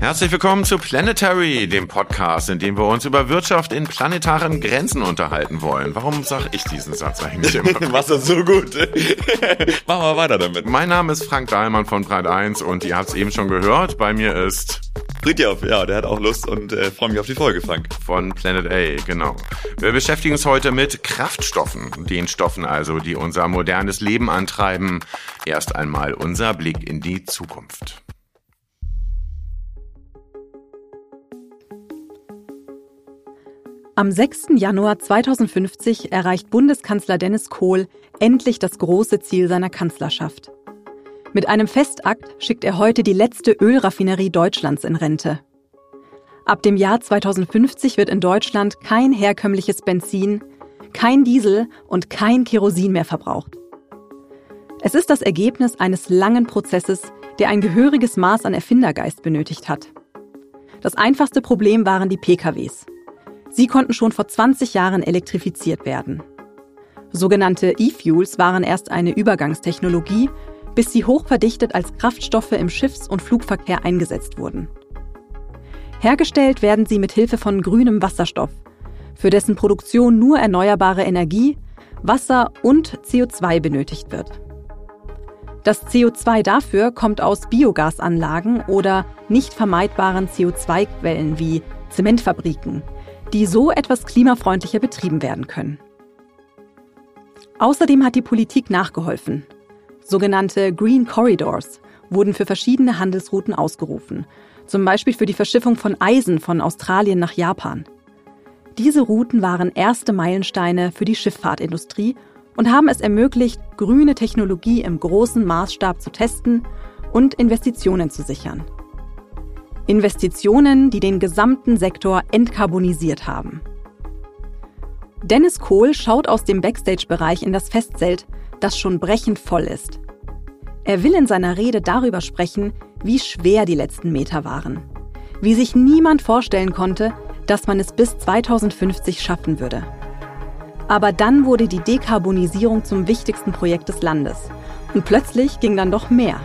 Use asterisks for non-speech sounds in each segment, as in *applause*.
Herzlich willkommen zu Planetary, dem Podcast, in dem wir uns über Wirtschaft in planetaren Grenzen unterhalten wollen. Warum sage ich diesen Satz eigentlich immer? *laughs* machst das so gut. *laughs* Mach mal weiter damit. Mein Name ist Frank Dahlmann von Breit 1 und ihr habt es eben schon gehört, bei mir ist... Fritjof, ja, der hat auch Lust und äh, freue mich auf die Folge, Frank. Von Planet A, genau. Wir beschäftigen uns heute mit Kraftstoffen, den Stoffen also, die unser modernes Leben antreiben. Erst einmal unser Blick in die Zukunft. Am 6. Januar 2050 erreicht Bundeskanzler Dennis Kohl endlich das große Ziel seiner Kanzlerschaft. Mit einem Festakt schickt er heute die letzte Ölraffinerie Deutschlands in Rente. Ab dem Jahr 2050 wird in Deutschland kein herkömmliches Benzin, kein Diesel und kein Kerosin mehr verbraucht. Es ist das Ergebnis eines langen Prozesses, der ein gehöriges Maß an Erfindergeist benötigt hat. Das einfachste Problem waren die PKWs. Sie konnten schon vor 20 Jahren elektrifiziert werden. Sogenannte E-Fuels waren erst eine Übergangstechnologie, bis sie hochverdichtet als Kraftstoffe im Schiffs- und Flugverkehr eingesetzt wurden. Hergestellt werden sie mit Hilfe von grünem Wasserstoff, für dessen Produktion nur erneuerbare Energie, Wasser und CO2 benötigt wird. Das CO2 dafür kommt aus Biogasanlagen oder nicht vermeidbaren CO2-Quellen wie Zementfabriken, die so etwas klimafreundlicher betrieben werden können. Außerdem hat die Politik nachgeholfen. Sogenannte Green Corridors wurden für verschiedene Handelsrouten ausgerufen, zum Beispiel für die Verschiffung von Eisen von Australien nach Japan. Diese Routen waren erste Meilensteine für die Schifffahrtindustrie und haben es ermöglicht, grüne Technologie im großen Maßstab zu testen und Investitionen zu sichern. Investitionen, die den gesamten Sektor entkarbonisiert haben. Dennis Kohl schaut aus dem Backstage-Bereich in das Festzelt, das schon brechend voll ist. Er will in seiner Rede darüber sprechen, wie schwer die letzten Meter waren. Wie sich niemand vorstellen konnte, dass man es bis 2050 schaffen würde. Aber dann wurde die Dekarbonisierung zum wichtigsten Projekt des Landes. Und plötzlich ging dann doch mehr.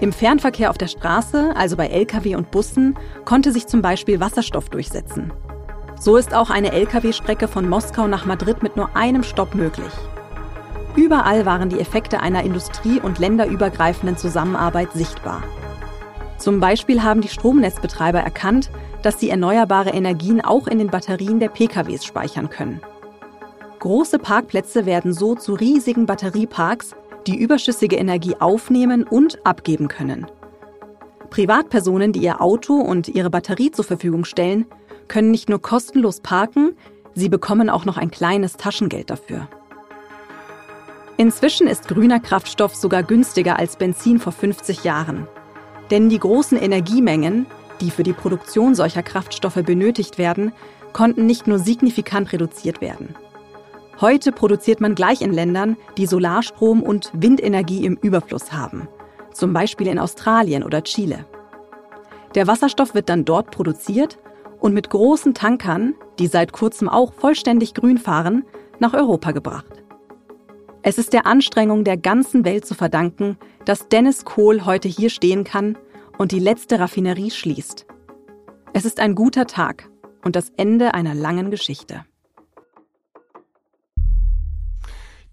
Im Fernverkehr auf der Straße, also bei Lkw und Bussen, konnte sich zum Beispiel Wasserstoff durchsetzen. So ist auch eine Lkw-Strecke von Moskau nach Madrid mit nur einem Stopp möglich. Überall waren die Effekte einer industrie- und länderübergreifenden Zusammenarbeit sichtbar. Zum Beispiel haben die Stromnetzbetreiber erkannt, dass sie erneuerbare Energien auch in den Batterien der PKWs speichern können. Große Parkplätze werden so zu riesigen Batterieparks, die überschüssige Energie aufnehmen und abgeben können. Privatpersonen, die ihr Auto und ihre Batterie zur Verfügung stellen, können nicht nur kostenlos parken, sie bekommen auch noch ein kleines Taschengeld dafür. Inzwischen ist grüner Kraftstoff sogar günstiger als Benzin vor 50 Jahren. Denn die großen Energiemengen, die für die Produktion solcher Kraftstoffe benötigt werden, konnten nicht nur signifikant reduziert werden. Heute produziert man gleich in Ländern, die Solarstrom und Windenergie im Überfluss haben, zum Beispiel in Australien oder Chile. Der Wasserstoff wird dann dort produziert und mit großen Tankern, die seit kurzem auch vollständig grün fahren, nach Europa gebracht. Es ist der Anstrengung der ganzen Welt zu verdanken, dass Dennis Kohl heute hier stehen kann und die letzte Raffinerie schließt. Es ist ein guter Tag und das Ende einer langen Geschichte.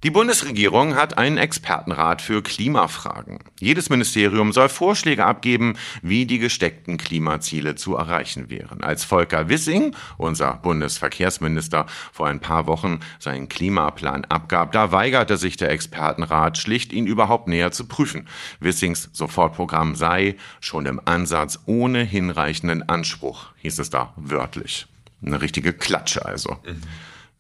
Die Bundesregierung hat einen Expertenrat für Klimafragen. Jedes Ministerium soll Vorschläge abgeben, wie die gesteckten Klimaziele zu erreichen wären. Als Volker Wissing, unser Bundesverkehrsminister, vor ein paar Wochen seinen Klimaplan abgab, da weigerte sich der Expertenrat schlicht, ihn überhaupt näher zu prüfen. Wissings Sofortprogramm sei schon im Ansatz ohne hinreichenden Anspruch, hieß es da wörtlich. Eine richtige Klatsche also. Mhm.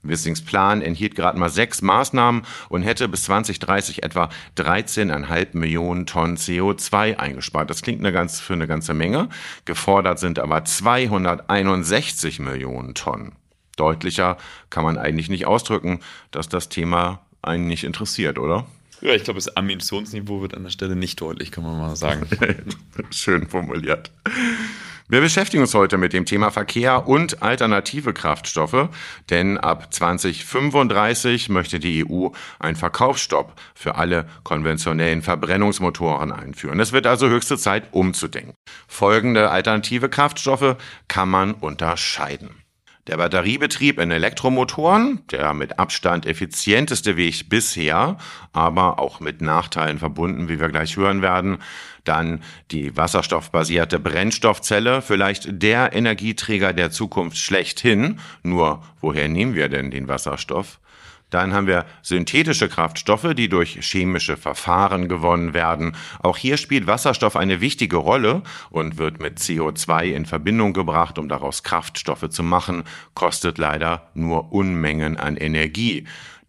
Wissings Plan enthielt gerade mal sechs Maßnahmen und hätte bis 2030 etwa 13,5 Millionen Tonnen CO2 eingespart. Das klingt eine ganz, für eine ganze Menge. Gefordert sind aber 261 Millionen Tonnen. Deutlicher kann man eigentlich nicht ausdrücken, dass das Thema einen nicht interessiert, oder? Ja, ich glaube, das Ambitionsniveau wird an der Stelle nicht deutlich, kann man mal sagen. *laughs* Schön formuliert. Wir beschäftigen uns heute mit dem Thema Verkehr und alternative Kraftstoffe, denn ab 2035 möchte die EU einen Verkaufsstopp für alle konventionellen Verbrennungsmotoren einführen. Es wird also höchste Zeit umzudenken. Folgende alternative Kraftstoffe kann man unterscheiden. Der Batteriebetrieb in Elektromotoren, der mit Abstand effizienteste Weg bisher, aber auch mit Nachteilen verbunden, wie wir gleich hören werden. Dann die wasserstoffbasierte Brennstoffzelle, vielleicht der Energieträger der Zukunft schlechthin. Nur woher nehmen wir denn den Wasserstoff? Dann haben wir synthetische Kraftstoffe, die durch chemische Verfahren gewonnen werden. Auch hier spielt Wasserstoff eine wichtige Rolle und wird mit CO2 in Verbindung gebracht, um daraus Kraftstoffe zu machen, kostet leider nur Unmengen an Energie.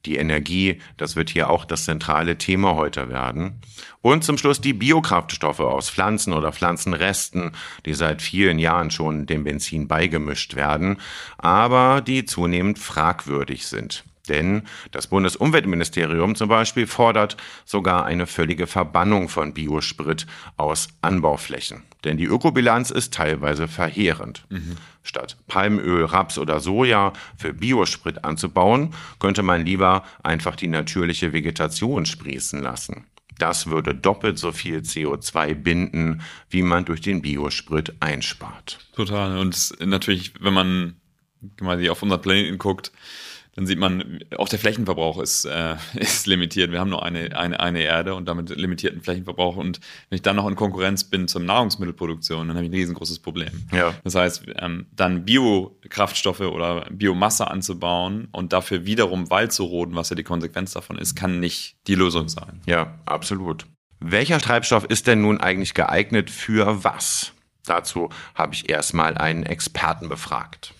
Die Energie, das wird hier auch das zentrale Thema heute werden. Und zum Schluss die Biokraftstoffe aus Pflanzen oder Pflanzenresten, die seit vielen Jahren schon dem Benzin beigemischt werden, aber die zunehmend fragwürdig sind. Denn das Bundesumweltministerium zum Beispiel fordert sogar eine völlige Verbannung von Biosprit aus Anbauflächen. Denn die Ökobilanz ist teilweise verheerend. Mhm. Statt Palmöl, Raps oder Soja für Biosprit anzubauen, könnte man lieber einfach die natürliche Vegetation sprießen lassen. Das würde doppelt so viel CO2 binden, wie man durch den Biosprit einspart. Total. Und natürlich, wenn man mal auf unseren Planeten guckt, dann sieht man, auch der Flächenverbrauch ist, äh, *laughs* ist limitiert. Wir haben nur eine, eine, eine Erde und damit limitierten Flächenverbrauch. Und wenn ich dann noch in Konkurrenz bin zum Nahrungsmittelproduktion, dann habe ich ein riesengroßes Problem. Ja. Das heißt, ähm, dann Biokraftstoffe oder Biomasse anzubauen und dafür wiederum Wald zu roden, was ja die Konsequenz davon ist, kann nicht die Lösung sein. Ja, absolut. Welcher Treibstoff ist denn nun eigentlich geeignet für was? Dazu habe ich erstmal einen Experten befragt.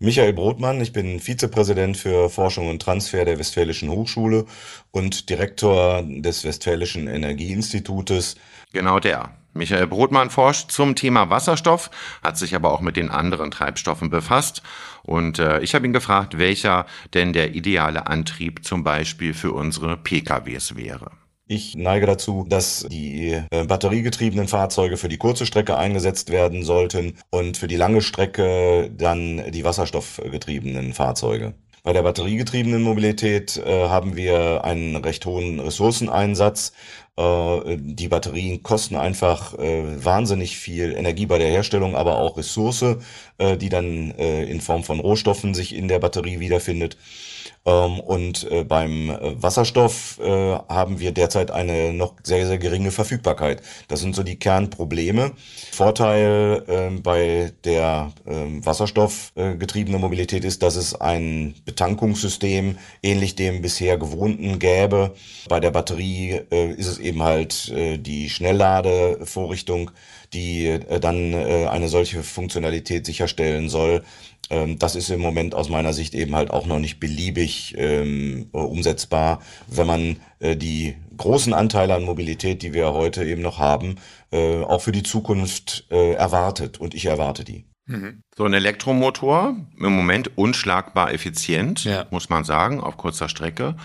Michael Brotmann, ich bin Vizepräsident für Forschung und Transfer der Westfälischen Hochschule und Direktor des Westfälischen Energieinstitutes. Genau der. Michael Brotmann forscht zum Thema Wasserstoff, hat sich aber auch mit den anderen Treibstoffen befasst. Und äh, ich habe ihn gefragt, welcher denn der ideale Antrieb zum Beispiel für unsere PKWs wäre. Ich neige dazu, dass die äh, batteriegetriebenen Fahrzeuge für die kurze Strecke eingesetzt werden sollten und für die lange Strecke dann die wasserstoffgetriebenen Fahrzeuge. Bei der batteriegetriebenen Mobilität äh, haben wir einen recht hohen Ressourceneinsatz. Äh, die Batterien kosten einfach äh, wahnsinnig viel Energie bei der Herstellung, aber auch Ressource, äh, die dann äh, in Form von Rohstoffen sich in der Batterie wiederfindet. Ähm, und äh, beim äh, Wasserstoff äh, haben wir derzeit eine noch sehr, sehr geringe Verfügbarkeit. Das sind so die Kernprobleme. Vorteil ähm, bei der ähm, wasserstoffgetriebenen Mobilität ist, dass es ein Betankungssystem ähnlich dem bisher gewohnten gäbe. Bei der Batterie ist es eben halt die Schnellladevorrichtung, die dann eine solche Funktionalität sicherstellen soll. Ähm, das ist im Moment aus meiner Sicht eben halt auch noch nicht beliebig ähm, umsetzbar, wenn man äh, die großen Anteile an Mobilität, die wir heute eben noch haben, äh, auch für die Zukunft äh, erwartet. Und ich erwarte die. Mhm. So ein Elektromotor, im Moment unschlagbar effizient, ja. muss man sagen, auf kurzer Strecke,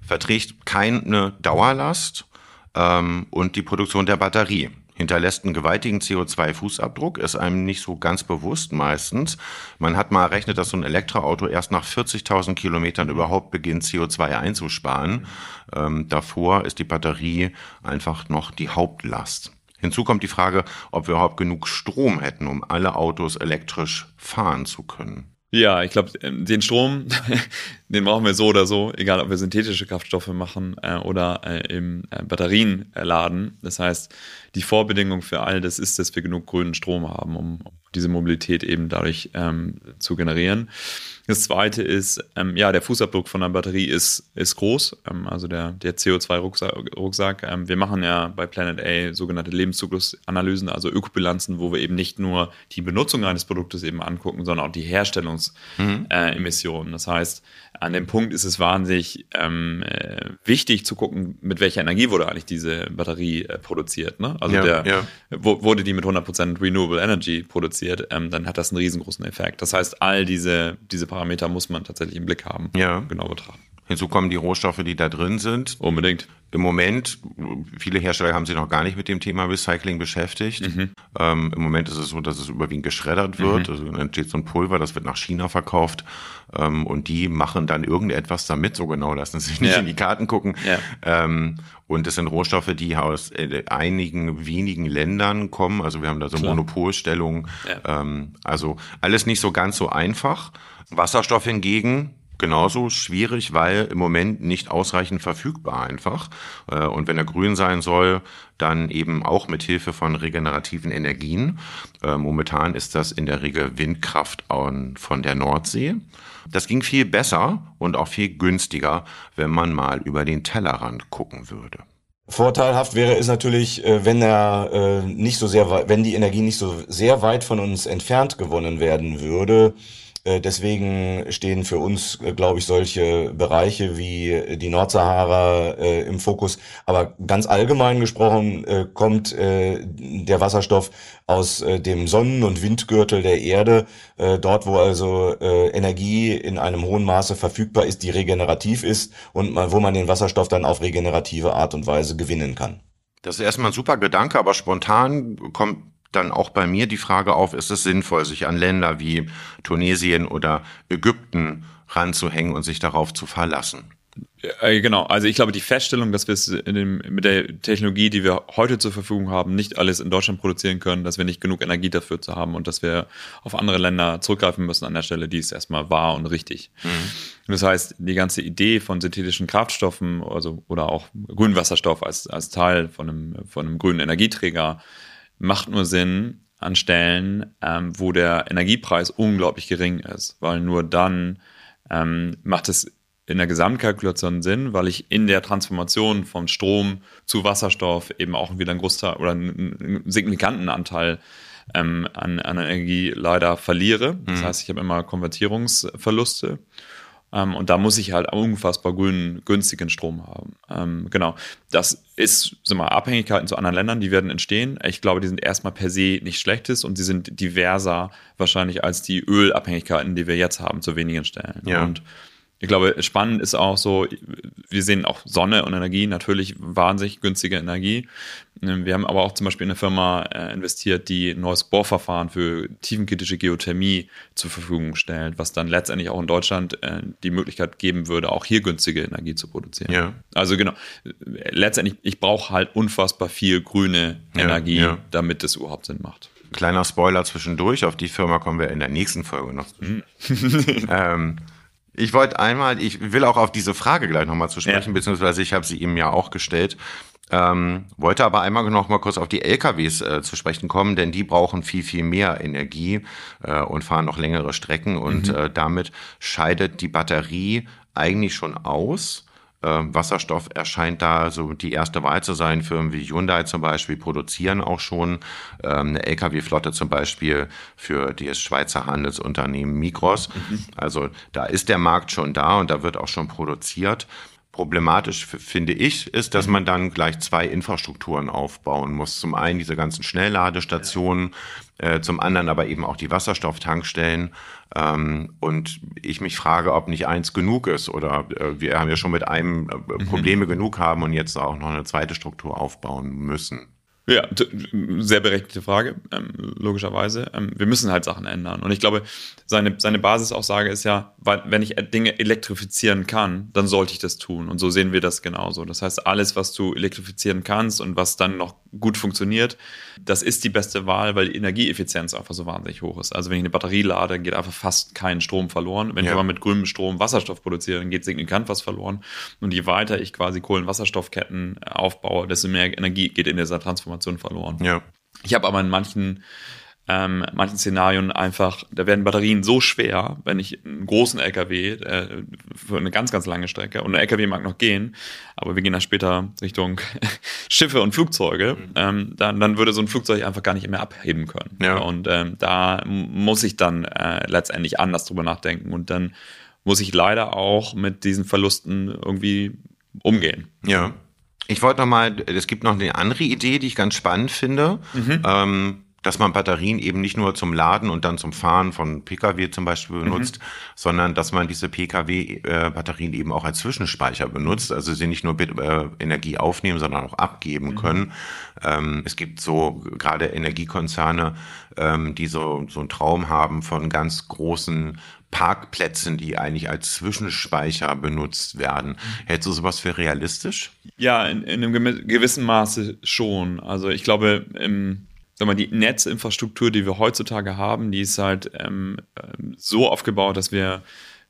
verträgt keine Dauerlast ähm, und die Produktion der Batterie hinterlässt einen gewaltigen CO2-Fußabdruck, ist einem nicht so ganz bewusst meistens. Man hat mal errechnet, dass so ein Elektroauto erst nach 40.000 Kilometern überhaupt beginnt, CO2 einzusparen. Ähm, davor ist die Batterie einfach noch die Hauptlast. Hinzu kommt die Frage, ob wir überhaupt genug Strom hätten, um alle Autos elektrisch fahren zu können. Ja, ich glaube, ähm, den Strom, *laughs* den brauchen wir so oder so, egal ob wir synthetische Kraftstoffe machen äh, oder äh, eben äh, Batterien äh, laden. Das heißt, die Vorbedingung für all das ist, dass wir genug grünen Strom haben, um, um diese Mobilität eben dadurch ähm, zu generieren. Das zweite ist, ähm, ja, der Fußabdruck von der Batterie ist, ist groß, ähm, also der, der CO2-Rucksack. Ähm, wir machen ja bei Planet A sogenannte Lebenszyklusanalysen, also Ökobilanzen, wo wir eben nicht nur die Benutzung eines Produktes eben angucken, sondern auch die Herstellungsemissionen. Mhm. Äh, das heißt, an dem Punkt ist es wahnsinnig ähm, äh, wichtig zu gucken, mit welcher Energie wurde eigentlich diese Batterie äh, produziert. Ne? Also ja, der, ja. wurde die mit 100% Renewable Energy produziert, ähm, dann hat das einen riesengroßen Effekt. Das heißt, all diese, diese Parameter muss man tatsächlich im Blick haben, ja. genau betrachten. Hinzu kommen die Rohstoffe, die da drin sind. Unbedingt. Im Moment, viele Hersteller haben sich noch gar nicht mit dem Thema Recycling beschäftigt. Mhm. Ähm, Im Moment ist es so, dass es überwiegend geschreddert wird. Mhm. Also dann entsteht so ein Pulver, das wird nach China verkauft. Ähm, und die machen dann irgendetwas damit. So genau lassen sie sich nicht ja. in die Karten gucken. Ja. Ähm, und das sind Rohstoffe, die aus äh, einigen wenigen Ländern kommen. Also wir haben da so Klar. Monopolstellungen. Ja. Ähm, also alles nicht so ganz so einfach. Wasserstoff hingegen genauso schwierig, weil im Moment nicht ausreichend verfügbar einfach. Äh, und wenn er grün sein soll, dann eben auch mit Hilfe von regenerativen Energien. Äh, momentan ist das in der Regel Windkraft von der Nordsee. Das ging viel besser und auch viel günstiger, wenn man mal über den Tellerrand gucken würde. Vorteilhaft wäre es natürlich, äh, wenn er nicht so sehr, wenn die Energie nicht so sehr weit von uns entfernt gewonnen werden würde, deswegen stehen für uns, äh, glaube ich, solche Bereiche wie die Nordsahara äh, im Fokus. Aber ganz allgemein gesprochen äh, kommt äh, der Wasserstoff aus äh, dem Sonnen- und Windgürtel der Erde, äh, dort wo also äh, Energie in einem hohen Maße verfügbar ist, die regenerativ ist und man, wo man den Wasserstoff dann auf regenerative Art und Weise gewinnen kann. Das ist erstmal ein super Gedanke, aber spontan kommt dann auch bei mir die Frage auf, ist es sinnvoll, sich an Länder wie Tunesien oder Ägypten ranzuhängen und sich darauf zu verlassen? Äh, genau, also ich glaube, die Feststellung, dass wir es dem, mit der Technologie, die wir heute zur Verfügung haben, nicht alles in Deutschland produzieren können, dass wir nicht genug Energie dafür zu haben und dass wir auf andere Länder zurückgreifen müssen an der Stelle, die ist erstmal wahr und richtig. Mhm. Das heißt, die ganze Idee von synthetischen Kraftstoffen also, oder auch grünen Wasserstoff als, als Teil von einem, von einem grünen Energieträger macht nur Sinn an Stellen, ähm, wo der Energiepreis unglaublich gering ist, weil nur dann ähm, macht es in der Gesamtkalkulation Sinn, weil ich in der Transformation von Strom zu Wasserstoff eben auch wieder einen Großteil oder einen signifikanten Anteil ähm, an, an Energie leider verliere. Das mhm. heißt, ich habe immer Konvertierungsverluste. Ähm, und da muss ich halt unfassbar grünen, günstigen Strom haben. Ähm, genau. Das ist, sind mal Abhängigkeiten zu anderen Ländern, die werden entstehen. Ich glaube, die sind erstmal per se nicht schlechtes und sie sind diverser wahrscheinlich als die Ölabhängigkeiten, die wir jetzt haben, zu wenigen Stellen. Ja. Und ich glaube, spannend ist auch so, wir sehen auch Sonne und Energie, natürlich wahnsinnig günstige Energie. Wir haben aber auch zum Beispiel in eine Firma äh, investiert, die ein neues Bohrverfahren für tiefenkritische Geothermie zur Verfügung stellt, was dann letztendlich auch in Deutschland äh, die Möglichkeit geben würde, auch hier günstige Energie zu produzieren. Ja. Also genau, letztendlich, ich brauche halt unfassbar viel grüne ja, Energie, ja. damit es überhaupt Sinn macht. Kleiner Spoiler zwischendurch, auf die Firma kommen wir in der nächsten Folge noch. Mhm. *laughs* ähm, ich wollte einmal, ich will auch auf diese Frage gleich nochmal zu sprechen, ja. beziehungsweise ich habe sie ihm ja auch gestellt. Ähm, wollte aber einmal noch mal kurz auf die LKWs äh, zu sprechen kommen, denn die brauchen viel, viel mehr Energie äh, und fahren noch längere Strecken und mhm. äh, damit scheidet die Batterie eigentlich schon aus. Ähm, Wasserstoff erscheint da so die erste Wahl zu sein. Firmen wie Hyundai zum Beispiel produzieren auch schon ähm, eine Lkw-Flotte zum Beispiel für das Schweizer Handelsunternehmen Migros. Mhm. Also da ist der Markt schon da und da wird auch schon produziert. Problematisch finde ich, ist, dass mhm. man dann gleich zwei Infrastrukturen aufbauen muss. Zum einen diese ganzen Schnellladestationen, äh, zum anderen aber eben auch die Wasserstofftankstellen. Ähm, und ich mich frage, ob nicht eins genug ist oder äh, wir haben ja schon mit einem äh, mhm. Probleme genug haben und jetzt auch noch eine zweite Struktur aufbauen müssen. Ja, sehr berechtigte Frage, ähm, logischerweise. Ähm, wir müssen halt Sachen ändern. Und ich glaube, seine, seine Basisaussage ist ja, weil, wenn ich Dinge elektrifizieren kann, dann sollte ich das tun. Und so sehen wir das genauso. Das heißt, alles, was du elektrifizieren kannst und was dann noch gut funktioniert, das ist die beste Wahl, weil die Energieeffizienz einfach so wahnsinnig hoch ist. Also wenn ich eine Batterie lade, geht einfach fast kein Strom verloren. Wenn ja. ich aber mit grünem Strom Wasserstoff produziere, dann geht signifikant was verloren. Und je weiter ich quasi Kohlenwasserstoffketten aufbaue, desto mehr Energie geht in dieser Transformation verloren. Ja. Ich habe aber in manchen ähm, manchen Szenarien einfach, da werden Batterien so schwer, wenn ich einen großen LKW äh, für eine ganz, ganz lange Strecke und ein LKW mag noch gehen, aber wir gehen dann später Richtung *laughs* Schiffe und Flugzeuge, mhm. ähm, dann, dann würde so ein Flugzeug einfach gar nicht mehr abheben können. Ja. Und ähm, da muss ich dann äh, letztendlich anders drüber nachdenken und dann muss ich leider auch mit diesen Verlusten irgendwie umgehen. Ja. Ich wollte noch mal, es gibt noch eine andere Idee, die ich ganz spannend finde. Mhm. Ähm, dass man Batterien eben nicht nur zum Laden und dann zum Fahren von Pkw zum Beispiel mhm. benutzt, mhm. sondern dass man diese Pkw-Batterien eben auch als Zwischenspeicher benutzt, also sie nicht nur äh, Energie aufnehmen, sondern auch abgeben mhm. können. Ähm, es gibt so gerade Energiekonzerne, ähm, die so, so einen Traum haben von ganz großen Parkplätzen, die eigentlich als Zwischenspeicher benutzt werden. Mhm. Hältst du sowas für realistisch? Ja, in, in einem gewissen Maße schon. Also ich glaube, im sag mal, die Netzinfrastruktur, die wir heutzutage haben, die ist halt ähm, ähm, so aufgebaut, dass wir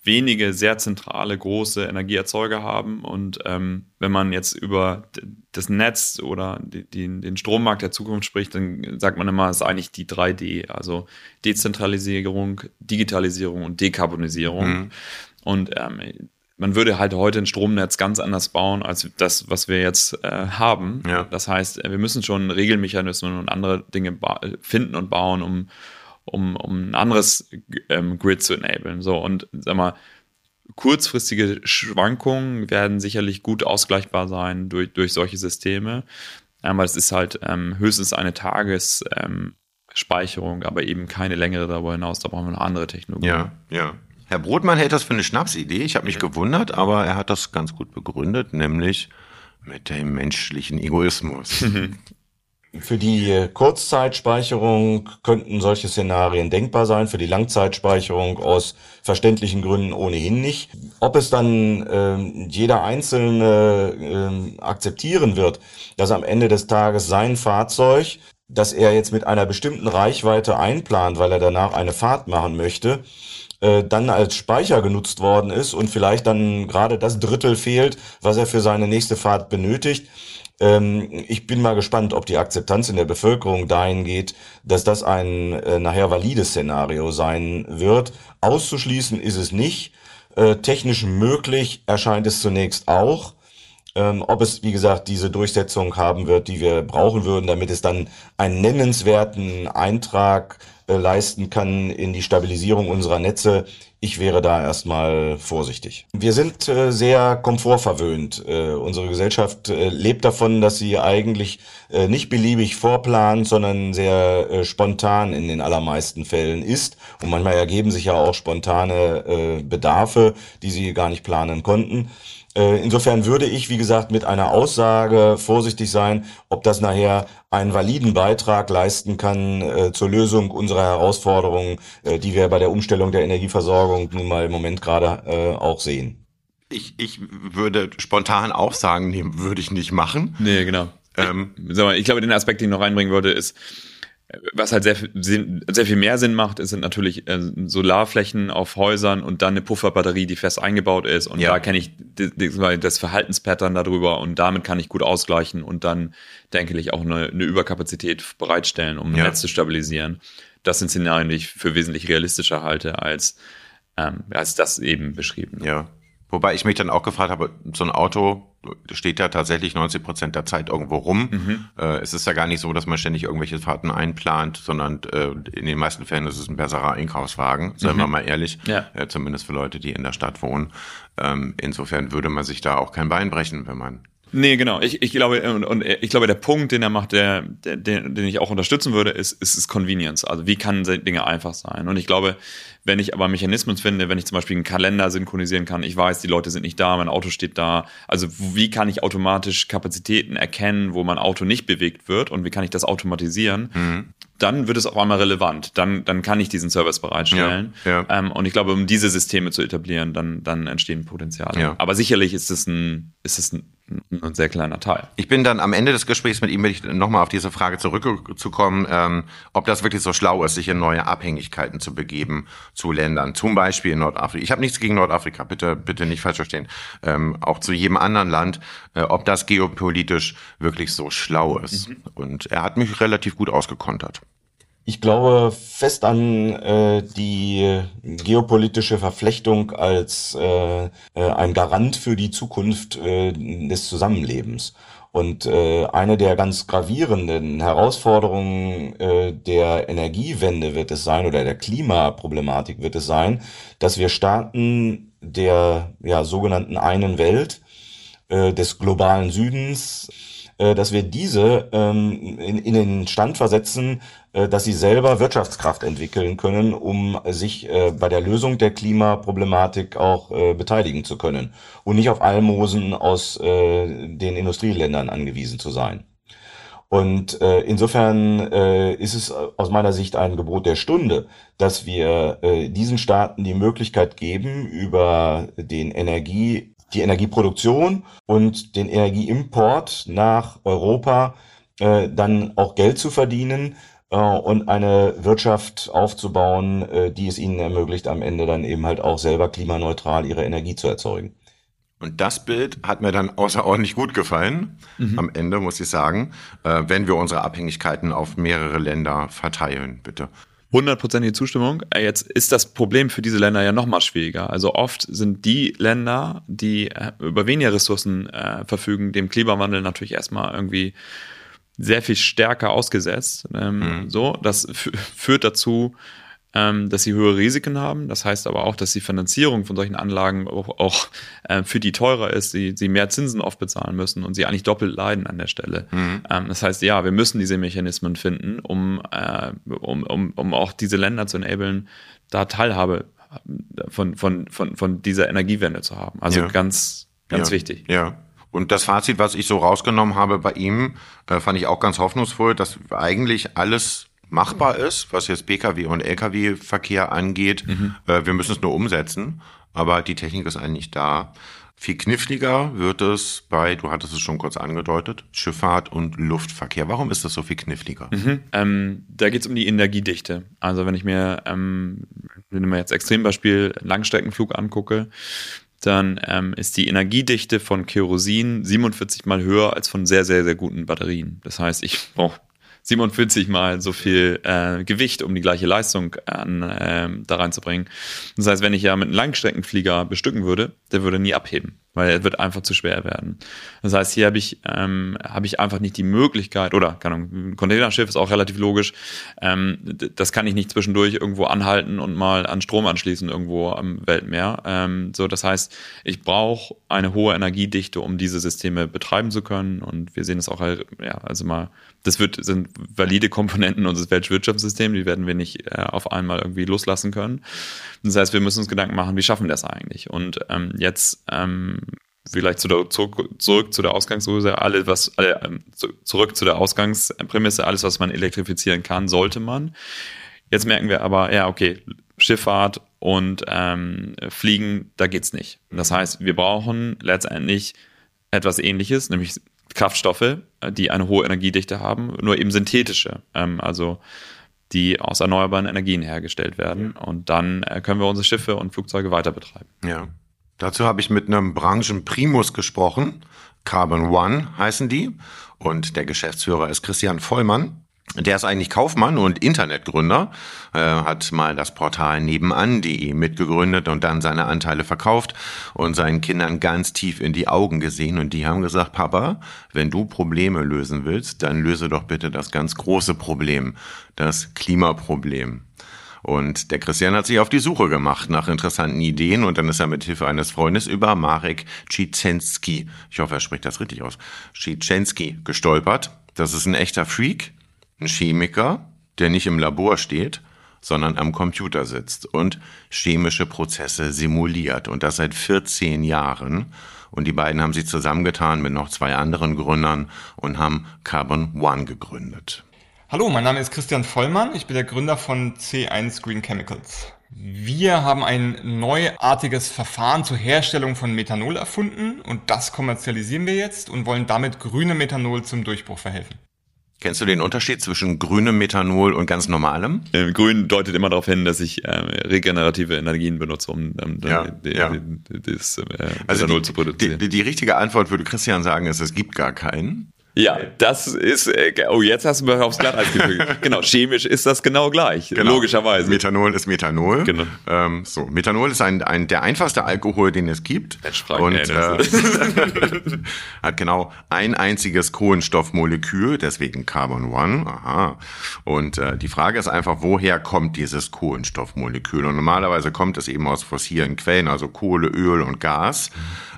wenige sehr zentrale große Energieerzeuger haben. Und ähm, wenn man jetzt über das Netz oder die, die, den Strommarkt der Zukunft spricht, dann sagt man immer, es ist eigentlich die 3D, also Dezentralisierung, Digitalisierung und Dekarbonisierung. Mhm. Und ähm, man würde halt heute ein Stromnetz ganz anders bauen als das, was wir jetzt äh, haben. Ja. Das heißt, wir müssen schon Regelmechanismen und andere Dinge finden und bauen, um, um, um ein anderes ähm, Grid zu enablen. So, und sag mal, kurzfristige Schwankungen werden sicherlich gut ausgleichbar sein durch, durch solche Systeme. Aber es ist halt ähm, höchstens eine Tagesspeicherung, ähm, aber eben keine längere darüber hinaus. Da brauchen wir noch andere Technologien. Ja, ja. Herr Brotmann hält das für eine Schnapsidee. Ich habe mich gewundert, aber er hat das ganz gut begründet, nämlich mit dem menschlichen Egoismus. *laughs* Für die Kurzzeitspeicherung könnten solche Szenarien denkbar sein, für die Langzeitspeicherung aus verständlichen Gründen ohnehin nicht. Ob es dann äh, jeder Einzelne äh, akzeptieren wird, dass am Ende des Tages sein Fahrzeug, das er jetzt mit einer bestimmten Reichweite einplant, weil er danach eine Fahrt machen möchte, äh, dann als Speicher genutzt worden ist und vielleicht dann gerade das Drittel fehlt, was er für seine nächste Fahrt benötigt. Ähm, ich bin mal gespannt, ob die Akzeptanz in der Bevölkerung dahin geht, dass das ein äh, nachher valides Szenario sein wird. Auszuschließen ist es nicht. Äh, technisch möglich erscheint es zunächst auch. Ähm, ob es, wie gesagt, diese Durchsetzung haben wird, die wir brauchen würden, damit es dann einen nennenswerten Eintrag leisten kann in die Stabilisierung unserer Netze. Ich wäre da erstmal vorsichtig. Wir sind äh, sehr komfortverwöhnt. Äh, unsere Gesellschaft äh, lebt davon, dass sie eigentlich äh, nicht beliebig vorplant, sondern sehr äh, spontan in den allermeisten Fällen ist. Und manchmal ergeben sich ja auch spontane Bedarfe, die sie gar nicht planen konnten. Äh, insofern würde ich, wie gesagt, mit einer Aussage vorsichtig sein, ob das nachher einen validen Beitrag leisten kann äh, zur Lösung unserer Herausforderungen, äh, die wir bei der Umstellung der Energieversorgung nun mal im Moment gerade äh, auch sehen. Ich, ich würde spontan auch sagen, nee, würde ich nicht machen. Nee, genau. Ähm, ich, ich glaube, den Aspekt, den ich noch reinbringen würde, ist, was halt sehr, sehr viel mehr Sinn macht, sind natürlich äh, Solarflächen auf Häusern und dann eine Pufferbatterie, die fest eingebaut ist. Und ja. da kenne ich das Verhaltenspattern darüber und damit kann ich gut ausgleichen und dann, denke ich, auch eine, eine Überkapazität bereitstellen, um ja. Netz zu stabilisieren. Das sind Szenarien, die ich für wesentlich realistischer halte als, ähm, als das eben beschrieben. Ja. Wobei ich mich dann auch gefragt habe, so ein Auto steht ja tatsächlich 90 Prozent der Zeit irgendwo rum. Mhm. Äh, es ist ja gar nicht so, dass man ständig irgendwelche Fahrten einplant, sondern äh, in den meisten Fällen ist es ein besserer Einkaufswagen, seien mhm. wir mal ehrlich. Ja. Äh, zumindest für Leute, die in der Stadt wohnen. Ähm, insofern würde man sich da auch kein Bein brechen, wenn man Nee, genau. Ich, ich glaube, und, und ich glaube, der Punkt, den er macht, der, der, den ich auch unterstützen würde, ist, ist, ist Convenience. Also wie kann Dinge einfach sein? Und ich glaube, wenn ich aber Mechanismen finde, wenn ich zum Beispiel einen Kalender synchronisieren kann, ich weiß, die Leute sind nicht da, mein Auto steht da. Also wie kann ich automatisch Kapazitäten erkennen, wo mein Auto nicht bewegt wird und wie kann ich das automatisieren? Mhm dann wird es auf einmal relevant. Dann, dann kann ich diesen Service bereitstellen. Ja, ja. Ähm, und ich glaube, um diese Systeme zu etablieren, dann, dann entstehen Potenziale. Ja. Aber sicherlich ist es ein, ist es ein ein sehr kleiner Teil. Ich bin dann am Ende des Gesprächs mit ihm nochmal auf diese Frage zurückzukommen, ähm, ob das wirklich so schlau ist, sich in neue Abhängigkeiten zu begeben zu Ländern, zum Beispiel in Nordafrika. Ich habe nichts gegen Nordafrika, bitte, bitte nicht falsch verstehen. Ähm, auch zu jedem anderen Land, äh, ob das geopolitisch wirklich so schlau ist. Mhm. Und er hat mich relativ gut ausgekontert. Ich glaube fest an äh, die geopolitische Verflechtung als äh, äh, ein Garant für die Zukunft äh, des Zusammenlebens. Und äh, eine der ganz gravierenden Herausforderungen äh, der Energiewende wird es sein oder der Klimaproblematik wird es sein, dass wir Staaten der ja, sogenannten einen Welt äh, des globalen Südens äh, dass wir diese ähm, in, in den Stand versetzen, äh, dass sie selber Wirtschaftskraft entwickeln können, um sich äh, bei der Lösung der Klimaproblematik auch äh, beteiligen zu können und nicht auf Almosen aus äh, den Industrieländern angewiesen zu sein. Und äh, insofern äh, ist es aus meiner Sicht ein Gebot der Stunde, dass wir äh, diesen Staaten die Möglichkeit geben, über den Energie, die Energieproduktion und den Energieimport nach Europa äh, dann auch Geld zu verdienen äh, und eine Wirtschaft aufzubauen, äh, die es ihnen ermöglicht, am Ende dann eben halt auch selber klimaneutral ihre Energie zu erzeugen. Und das Bild hat mir dann außerordentlich gut gefallen. Mhm. Am Ende muss ich sagen, äh, wenn wir unsere Abhängigkeiten auf mehrere Länder verteilen, bitte. Hundertprozentige Zustimmung. Äh, jetzt ist das Problem für diese Länder ja noch mal schwieriger. Also oft sind die Länder, die äh, über weniger Ressourcen äh, verfügen, dem Klimawandel natürlich erstmal irgendwie sehr viel stärker ausgesetzt. Ähm, mhm. So, das führt dazu, ähm, dass sie höhere Risiken haben. Das heißt aber auch, dass die Finanzierung von solchen Anlagen auch, auch äh, für die teurer ist, sie, sie mehr Zinsen oft bezahlen müssen und sie eigentlich doppelt leiden an der Stelle. Mhm. Ähm, das heißt, ja, wir müssen diese Mechanismen finden, um, äh, um, um, um auch diese Länder zu enablen, da Teilhabe von, von, von, von dieser Energiewende zu haben. Also ja. ganz, ganz ja. wichtig. Ja. Und das Fazit, was ich so rausgenommen habe bei ihm, äh, fand ich auch ganz hoffnungsvoll, dass eigentlich alles machbar ist, was jetzt Pkw und Lkw-Verkehr angeht. Mhm. Äh, wir müssen es nur umsetzen, aber die Technik ist eigentlich da. Viel kniffliger wird es bei, du hattest es schon kurz angedeutet, Schifffahrt und Luftverkehr. Warum ist das so viel kniffliger? Mhm. Ähm, da geht es um die Energiedichte. Also wenn ich mir, ähm, wenn ich mir jetzt Extrembeispiel Langstreckenflug angucke, dann ähm, ist die Energiedichte von Kerosin 47 mal höher als von sehr, sehr, sehr guten Batterien. Das heißt, ich brauche 47 mal so viel äh, Gewicht, um die gleiche Leistung an, äh, da reinzubringen. Das heißt, wenn ich ja mit einem Langstreckenflieger bestücken würde, der würde nie abheben weil er wird einfach zu schwer werden. Das heißt, hier habe ich, ähm, habe ich einfach nicht die Möglichkeit, oder keine Ahnung, ein Containerschiff ist auch relativ logisch, ähm, das kann ich nicht zwischendurch irgendwo anhalten und mal an Strom anschließen irgendwo am Weltmeer. Ähm, so, das heißt, ich brauche eine hohe Energiedichte, um diese Systeme betreiben zu können. Und wir sehen es auch halt, ja, also mal, das wird, sind valide Komponenten unseres Weltwirtschaftssystems, die werden wir nicht äh, auf einmal irgendwie loslassen können. Das heißt, wir müssen uns Gedanken machen, wie schaffen wir das eigentlich? Und ähm, jetzt ähm, vielleicht zu der, zurück, zurück zu der Ausgangslose, alle, was, alle, ähm, zurück zu der Ausgangsprämisse, alles, was man elektrifizieren kann, sollte man. Jetzt merken wir aber, ja, okay, Schifffahrt und ähm, Fliegen, da geht's nicht. Das heißt, wir brauchen letztendlich etwas ähnliches, nämlich Kraftstoffe, die eine hohe Energiedichte haben, nur eben synthetische. Ähm, also die aus erneuerbaren Energien hergestellt werden. Und dann äh, können wir unsere Schiffe und Flugzeuge weiter betreiben. Ja. Dazu habe ich mit einem Branchenprimus gesprochen. Carbon One heißen die. Und der Geschäftsführer ist Christian Vollmann. Der ist eigentlich Kaufmann und Internetgründer, äh, hat mal das Portal nebenan.de mitgegründet und dann seine Anteile verkauft und seinen Kindern ganz tief in die Augen gesehen und die haben gesagt, Papa, wenn du Probleme lösen willst, dann löse doch bitte das ganz große Problem, das Klimaproblem. Und der Christian hat sich auf die Suche gemacht nach interessanten Ideen und dann ist er mit Hilfe eines Freundes über Marek Ciczenski, ich hoffe, er spricht das richtig aus, Ciczenski gestolpert. Das ist ein echter Freak, ein Chemiker, der nicht im Labor steht, sondern am Computer sitzt und chemische Prozesse simuliert und das seit 14 Jahren. Und die beiden haben sich zusammengetan mit noch zwei anderen Gründern und haben Carbon One gegründet. Hallo, mein Name ist Christian Vollmann. Ich bin der Gründer von C1 Green Chemicals. Wir haben ein neuartiges Verfahren zur Herstellung von Methanol erfunden und das kommerzialisieren wir jetzt und wollen damit grünem Methanol zum Durchbruch verhelfen. Kennst du den Unterschied zwischen grünem Methanol und ganz normalem? Ähm, grün deutet immer darauf hin, dass ich äh, regenerative Energien benutze, um ähm, ja, die, ja. Die, das äh, also Methanol die, zu produzieren. Die, die, richtige Antwort würde Christian sagen, ist, es gibt gar keinen. Ja, das ist, äh, oh, jetzt hast du mir aufs Glatteis gefügt. *laughs* genau, chemisch ist das genau gleich, genau. logischerweise. Methanol ist Methanol. Genau. Ähm, so, Methanol ist ein, ein, der einfachste Alkohol, den es gibt. Und äh, *laughs* hat genau ein einziges Kohlenstoffmolekül, deswegen Carbon One. Aha. Und äh, die Frage ist einfach, woher kommt dieses Kohlenstoffmolekül? Und normalerweise kommt es eben aus fossilen Quellen, also Kohle, Öl und Gas.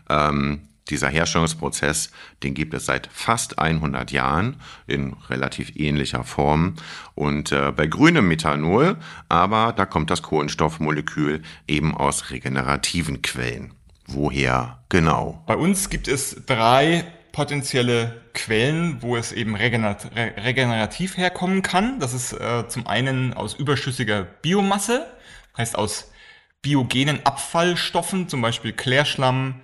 Ähm, Dieser Herstellungsprozess, den gibt es seit fast 100 Jahren in relativ ähnlicher Form. Und äh, bei grünem Methanol, aber da kommt das Kohlenstoffmolekül eben aus regenerativen Quellen. Woher genau? Bei uns gibt es drei potenzielle Quellen, wo es eben regenerativ herkommen kann. Das ist äh, zum einen aus überschüssiger Biomasse, heißt aus biogenen Abfallstoffen, zum Beispiel Klärschlamm,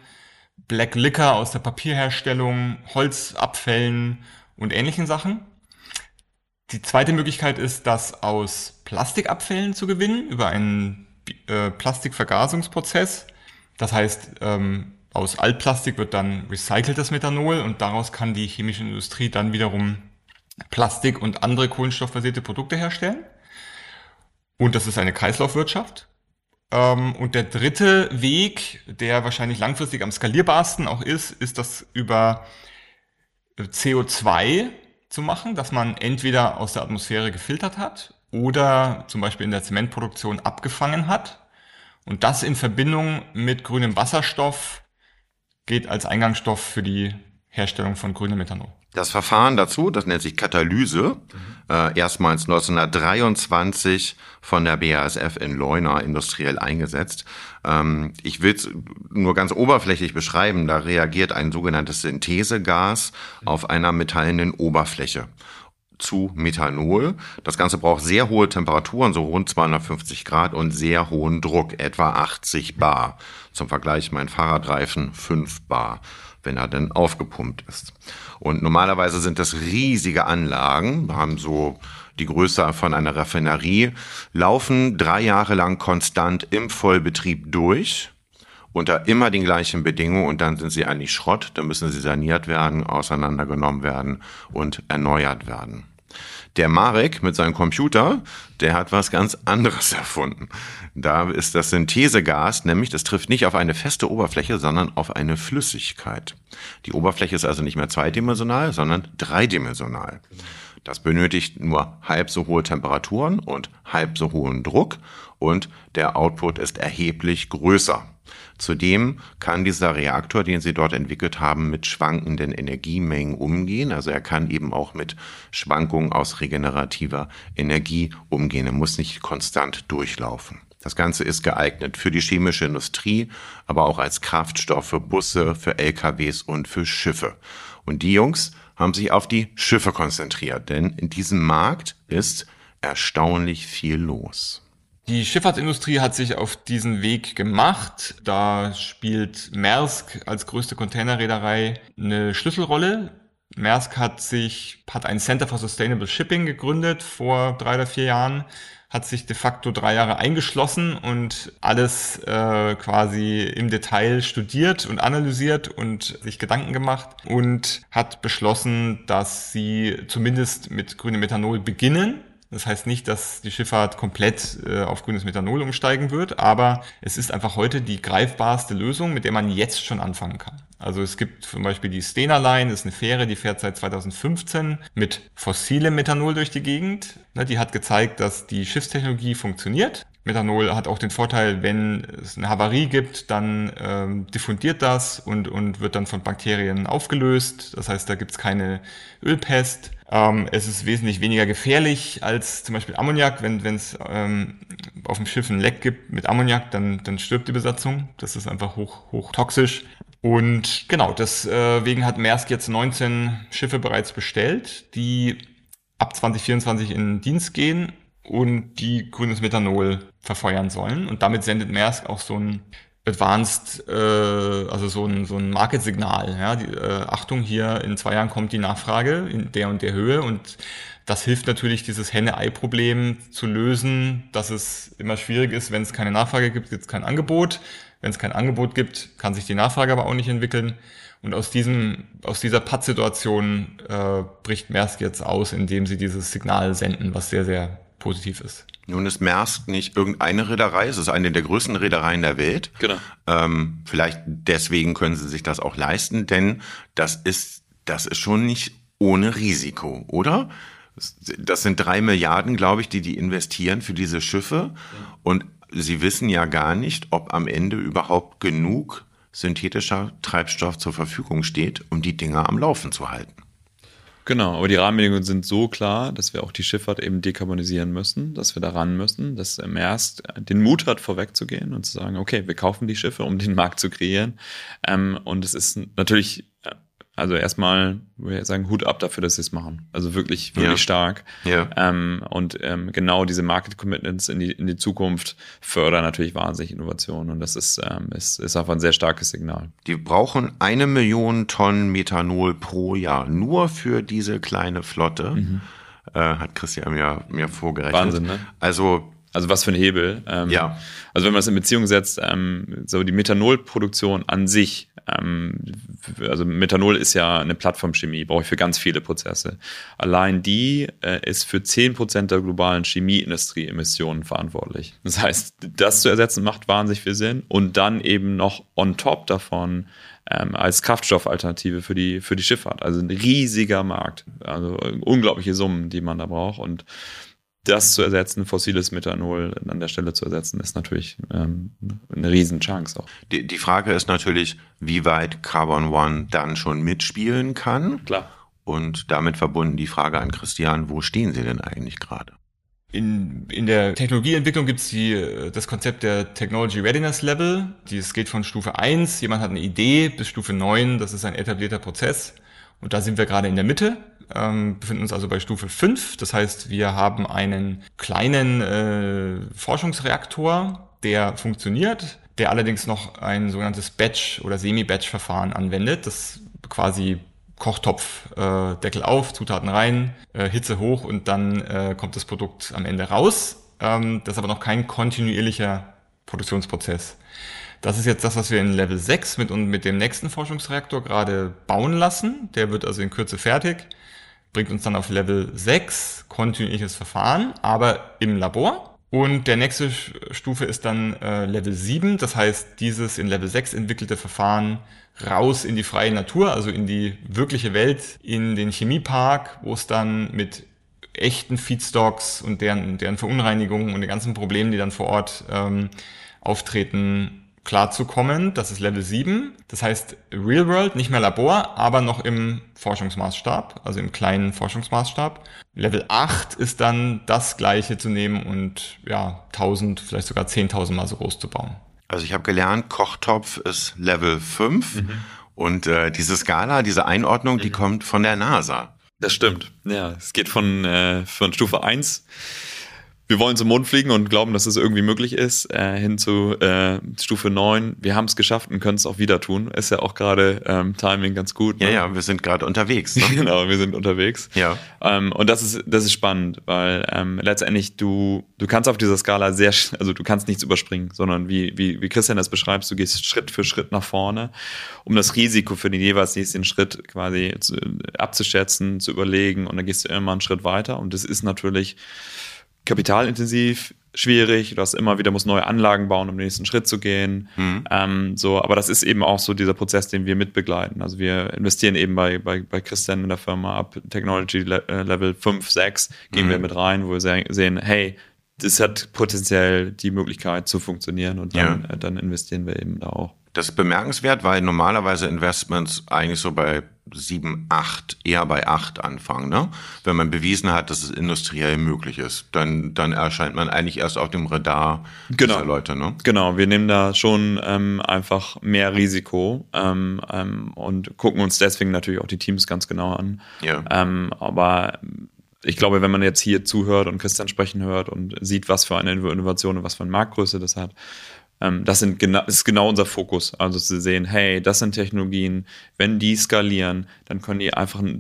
Black Liquor aus der Papierherstellung, Holzabfällen und ähnlichen Sachen. Die zweite Möglichkeit ist, das aus Plastikabfällen zu gewinnen über einen äh, Plastikvergasungsprozess. Das heißt, ähm, aus Altplastik wird dann recyceltes Methanol und daraus kann die chemische Industrie dann wiederum Plastik und andere kohlenstoffbasierte Produkte herstellen. Und das ist eine Kreislaufwirtschaft. Ähm, und der dritte Weg, der wahrscheinlich langfristig am skalierbarsten auch ist, ist das über CO2 zu machen, dass man entweder aus der Atmosphäre gefiltert hat oder zum Beispiel in der Zementproduktion abgefangen hat. Und das in Verbindung mit grünem Wasserstoff geht als Eingangsstoff für die Herstellung von grünem Methanol. Das Verfahren dazu, das nennt sich Katalyse, äh, erstmals 1923 von der BASF in Leuna industriell eingesetzt. Ähm, ich will es nur ganz oberflächlich beschreiben. Da reagiert ein sogenanntes Synthesegas auf einer metallenen Oberfläche zu Methanol. Das Ganze braucht sehr hohe Temperaturen, so rund 250 Grad und sehr hohen Druck, etwa 80 Bar. Zum Vergleich mein Fahrradreifen 5 Bar, wenn er denn aufgepumpt ist. Und normalerweise sind das riesige Anlagen, haben so die Größe von einer Raffinerie, laufen drei Jahre lang konstant im Vollbetrieb durch unter immer den gleichen Bedingungen und dann sind sie eigentlich Schrott, dann müssen sie saniert werden, auseinandergenommen werden und erneuert werden. Der Marek mit seinem Computer, der hat was ganz anderes *laughs* erfunden. Da ist das Synthesegas, nämlich das trifft nicht auf eine feste Oberfläche, sondern auf eine Flüssigkeit. Die Oberfläche ist also nicht mehr zweidimensional, sondern dreidimensional. Das benötigt nur halb so hohe Temperaturen und halb so hohen Druck und der Output ist erheblich größer. Zudem kann dieser Reaktor, den sie dort entwickelt haben, mit schwankenden Energiemengen umgehen. Also er kann eben auch mit Schwankungen aus regenerativer Energie umgehen. Er muss nicht konstant durchlaufen. Das Ganze ist geeignet für die chemische Industrie, aber auch als Kraftstoff für Busse, für LKWs und für Schiffe. Und die Jungs haben sich auf die Schiffe konzentriert, denn in diesem Markt ist erstaunlich viel los. Die Schifffahrtsindustrie hat sich auf diesen Weg gemacht. Da spielt Maersk als größte Containerreederei eine Schlüsselrolle. Maersk hat sich, hat ein Center for Sustainable Shipping gegründet vor drei oder vier Jahren, hat sich de facto drei Jahre eingeschlossen und alles äh, quasi im Detail studiert und analysiert und sich Gedanken gemacht und hat beschlossen, dass sie zumindest mit grünem Methanol beginnen das heißt nicht, dass die Schifffahrt komplett äh, auf grünes Methanol umsteigen wird, aber es ist einfach heute die greifbarste Lösung, mit der man jetzt schon anfangen kann. Also es gibt zum Beispiel die Stena Line, ist eine Fähre, die fährt seit 2015 mit fossilem Methanol durch die Gegend. Die hat gezeigt, dass die Schiffstechnologie funktioniert. Methanol hat auch den Vorteil, wenn es eine Havarie gibt, dann ähm, diffundiert das und, und wird dann von Bakterien aufgelöst. Das heißt, da gibt es keine Ölpest. Ähm, es ist wesentlich weniger gefährlich als zum Beispiel Ammoniak. Wenn es ähm, auf dem Schiff ein Leck gibt mit Ammoniak, dann, dann stirbt die Besatzung. Das ist einfach hoch, hoch toxisch. Und genau, deswegen hat Maersk jetzt 19 Schiffe bereits bestellt, die ab 2024 in Dienst gehen und die grünes Methanol verfeuern sollen. Und damit sendet Maersk auch so ein Advanced, äh, also so ein, so ein Market-Signal. Ja? Die, äh, Achtung, hier in zwei Jahren kommt die Nachfrage in der und der Höhe und das hilft natürlich, dieses Henne-Ei-Problem zu lösen, dass es immer schwierig ist, wenn es keine Nachfrage gibt, gibt es kein Angebot. Wenn es kein Angebot gibt, kann sich die Nachfrage aber auch nicht entwickeln. Und aus diesem, aus dieser Pattsituation äh, bricht Maersk jetzt aus, indem sie dieses Signal senden, was sehr, sehr positiv ist. Nun ist Maersk nicht irgendeine Reederei, es ist eine der größten Reedereien der Welt. Genau. Ähm, vielleicht deswegen können sie sich das auch leisten, denn das ist, das ist schon nicht ohne Risiko, oder? Das sind drei Milliarden, glaube ich, die die investieren für diese Schiffe. Ja. Und sie wissen ja gar nicht, ob am Ende überhaupt genug synthetischer Treibstoff zur Verfügung steht, um die Dinger am Laufen zu halten. Genau, aber die Rahmenbedingungen sind so klar, dass wir auch die Schifffahrt eben dekarbonisieren müssen, dass wir daran müssen, dass Maersk den Mut hat, vorwegzugehen und zu sagen, okay, wir kaufen die Schiffe, um den Markt zu kreieren. Ähm, und es ist natürlich also erstmal würde ich sagen, Hut ab dafür, dass sie es machen. Also wirklich, wirklich ja. stark. Ja. Ähm, und ähm, genau diese Market Commitments in die, in die Zukunft fördern natürlich wahnsinnig Innovationen. Und das ist, ähm, ist, ist einfach ein sehr starkes Signal. Die brauchen eine Million Tonnen Methanol pro Jahr nur für diese kleine Flotte. Mhm. Äh, hat Christian mir, mir vorgerechnet. Wahnsinn, ne? Also also was für ein Hebel. Ähm, ja. Also wenn man es in Beziehung setzt, ähm, so die Methanolproduktion an sich ähm, also Methanol ist ja eine Plattformchemie, brauche ich für ganz viele Prozesse. Allein die äh, ist für 10% der globalen Chemieindustrie-Emissionen verantwortlich. Das heißt, das zu ersetzen macht wahnsinnig viel Sinn und dann eben noch on top davon ähm, als Kraftstoffalternative für die, für die Schifffahrt. Also ein riesiger Markt, also unglaubliche Summen, die man da braucht und das zu ersetzen, fossiles Methanol an der Stelle zu ersetzen, ist natürlich ähm, eine Riesenchance auch. Die, die Frage ist natürlich, wie weit Carbon One dann schon mitspielen kann. Klar. Und damit verbunden die Frage an Christian, wo stehen Sie denn eigentlich gerade? In, in der Technologieentwicklung gibt es das Konzept der Technology Readiness Level. Es geht von Stufe 1, jemand hat eine Idee, bis Stufe 9, das ist ein etablierter Prozess. Und da sind wir gerade in der Mitte ähm, befinden uns also bei Stufe 5. Das heißt, wir haben einen kleinen äh, Forschungsreaktor, der funktioniert, der allerdings noch ein sogenanntes Batch- oder Semi-Batch-Verfahren anwendet. Das quasi Kochtopf, äh, Deckel auf, Zutaten rein, äh, Hitze hoch und dann äh, kommt das Produkt am Ende raus. Ähm, das ist aber noch kein kontinuierlicher Produktionsprozess. Das ist jetzt das, was wir in Level 6 mit, und mit dem nächsten Forschungsreaktor gerade bauen lassen. Der wird also in Kürze fertig bringt uns dann auf Level 6 kontinuierliches Verfahren, aber im Labor. Und der nächste Stufe ist dann äh, Level 7, das heißt dieses in Level 6 entwickelte Verfahren raus in die freie Natur, also in die wirkliche Welt, in den Chemiepark, wo es dann mit echten Feedstocks und deren, deren Verunreinigungen und den ganzen Problemen, die dann vor Ort ähm, auftreten, klarzukommen. Das ist Level 7. Das heißt Real World, nicht mehr Labor, aber noch im Forschungsmaßstab, also im kleinen Forschungsmaßstab. Level 8 ist dann das gleiche zu nehmen und ja, 1000, vielleicht sogar 10.000 Mal so groß zu bauen. Also ich habe gelernt, Kochtopf ist Level 5 mhm. und äh, diese Skala, diese Einordnung, mhm. die kommt von der NASA. Das stimmt. Ja, es geht von, äh, von Stufe 1 wir wollen zum Mond fliegen und glauben, dass es irgendwie möglich ist, äh, hin zu äh, Stufe 9. Wir haben es geschafft und können es auch wieder tun. Ist ja auch gerade ähm, Timing ganz gut. Ne? Ja, ja, wir sind gerade unterwegs. Ne? *laughs* genau, wir sind unterwegs. Ja. Ähm, und das ist, das ist spannend, weil ähm, letztendlich du, du kannst auf dieser Skala sehr, also du kannst nichts überspringen, sondern wie, wie, wie Christian das beschreibst, du gehst Schritt für Schritt nach vorne, um das Risiko für den jeweils nächsten Schritt quasi zu, abzuschätzen, zu überlegen und dann gehst du immer einen Schritt weiter. Und das ist natürlich kapitalintensiv, schwierig. Du hast immer wieder musst neue Anlagen bauen, um den nächsten Schritt zu gehen. Mhm. Ähm, so, aber das ist eben auch so dieser Prozess, den wir mitbegleiten. Also wir investieren eben bei, bei, bei Christian in der Firma ab Technology äh, Level 5, 6 gehen mhm. wir mit rein, wo wir sehen, hey, das hat potenziell die Möglichkeit zu funktionieren und dann, ja. äh, dann investieren wir eben da auch. Das ist bemerkenswert, weil normalerweise Investments eigentlich so bei sieben, acht, eher bei acht anfangen. Ne? Wenn man bewiesen hat, dass es industriell möglich ist, dann, dann erscheint man eigentlich erst auf dem Radar genau. dieser Leute. Ne? Genau, wir nehmen da schon ähm, einfach mehr Risiko ähm, ähm, und gucken uns deswegen natürlich auch die Teams ganz genau an. Ja. Ähm, aber ich glaube, wenn man jetzt hier zuhört und Christian sprechen hört und sieht, was für eine Innovation und was für eine Marktgröße das hat, das, sind genau, das ist genau unser Fokus. Also zu sehen, hey, das sind Technologien, wenn die skalieren, dann können die einfach einen,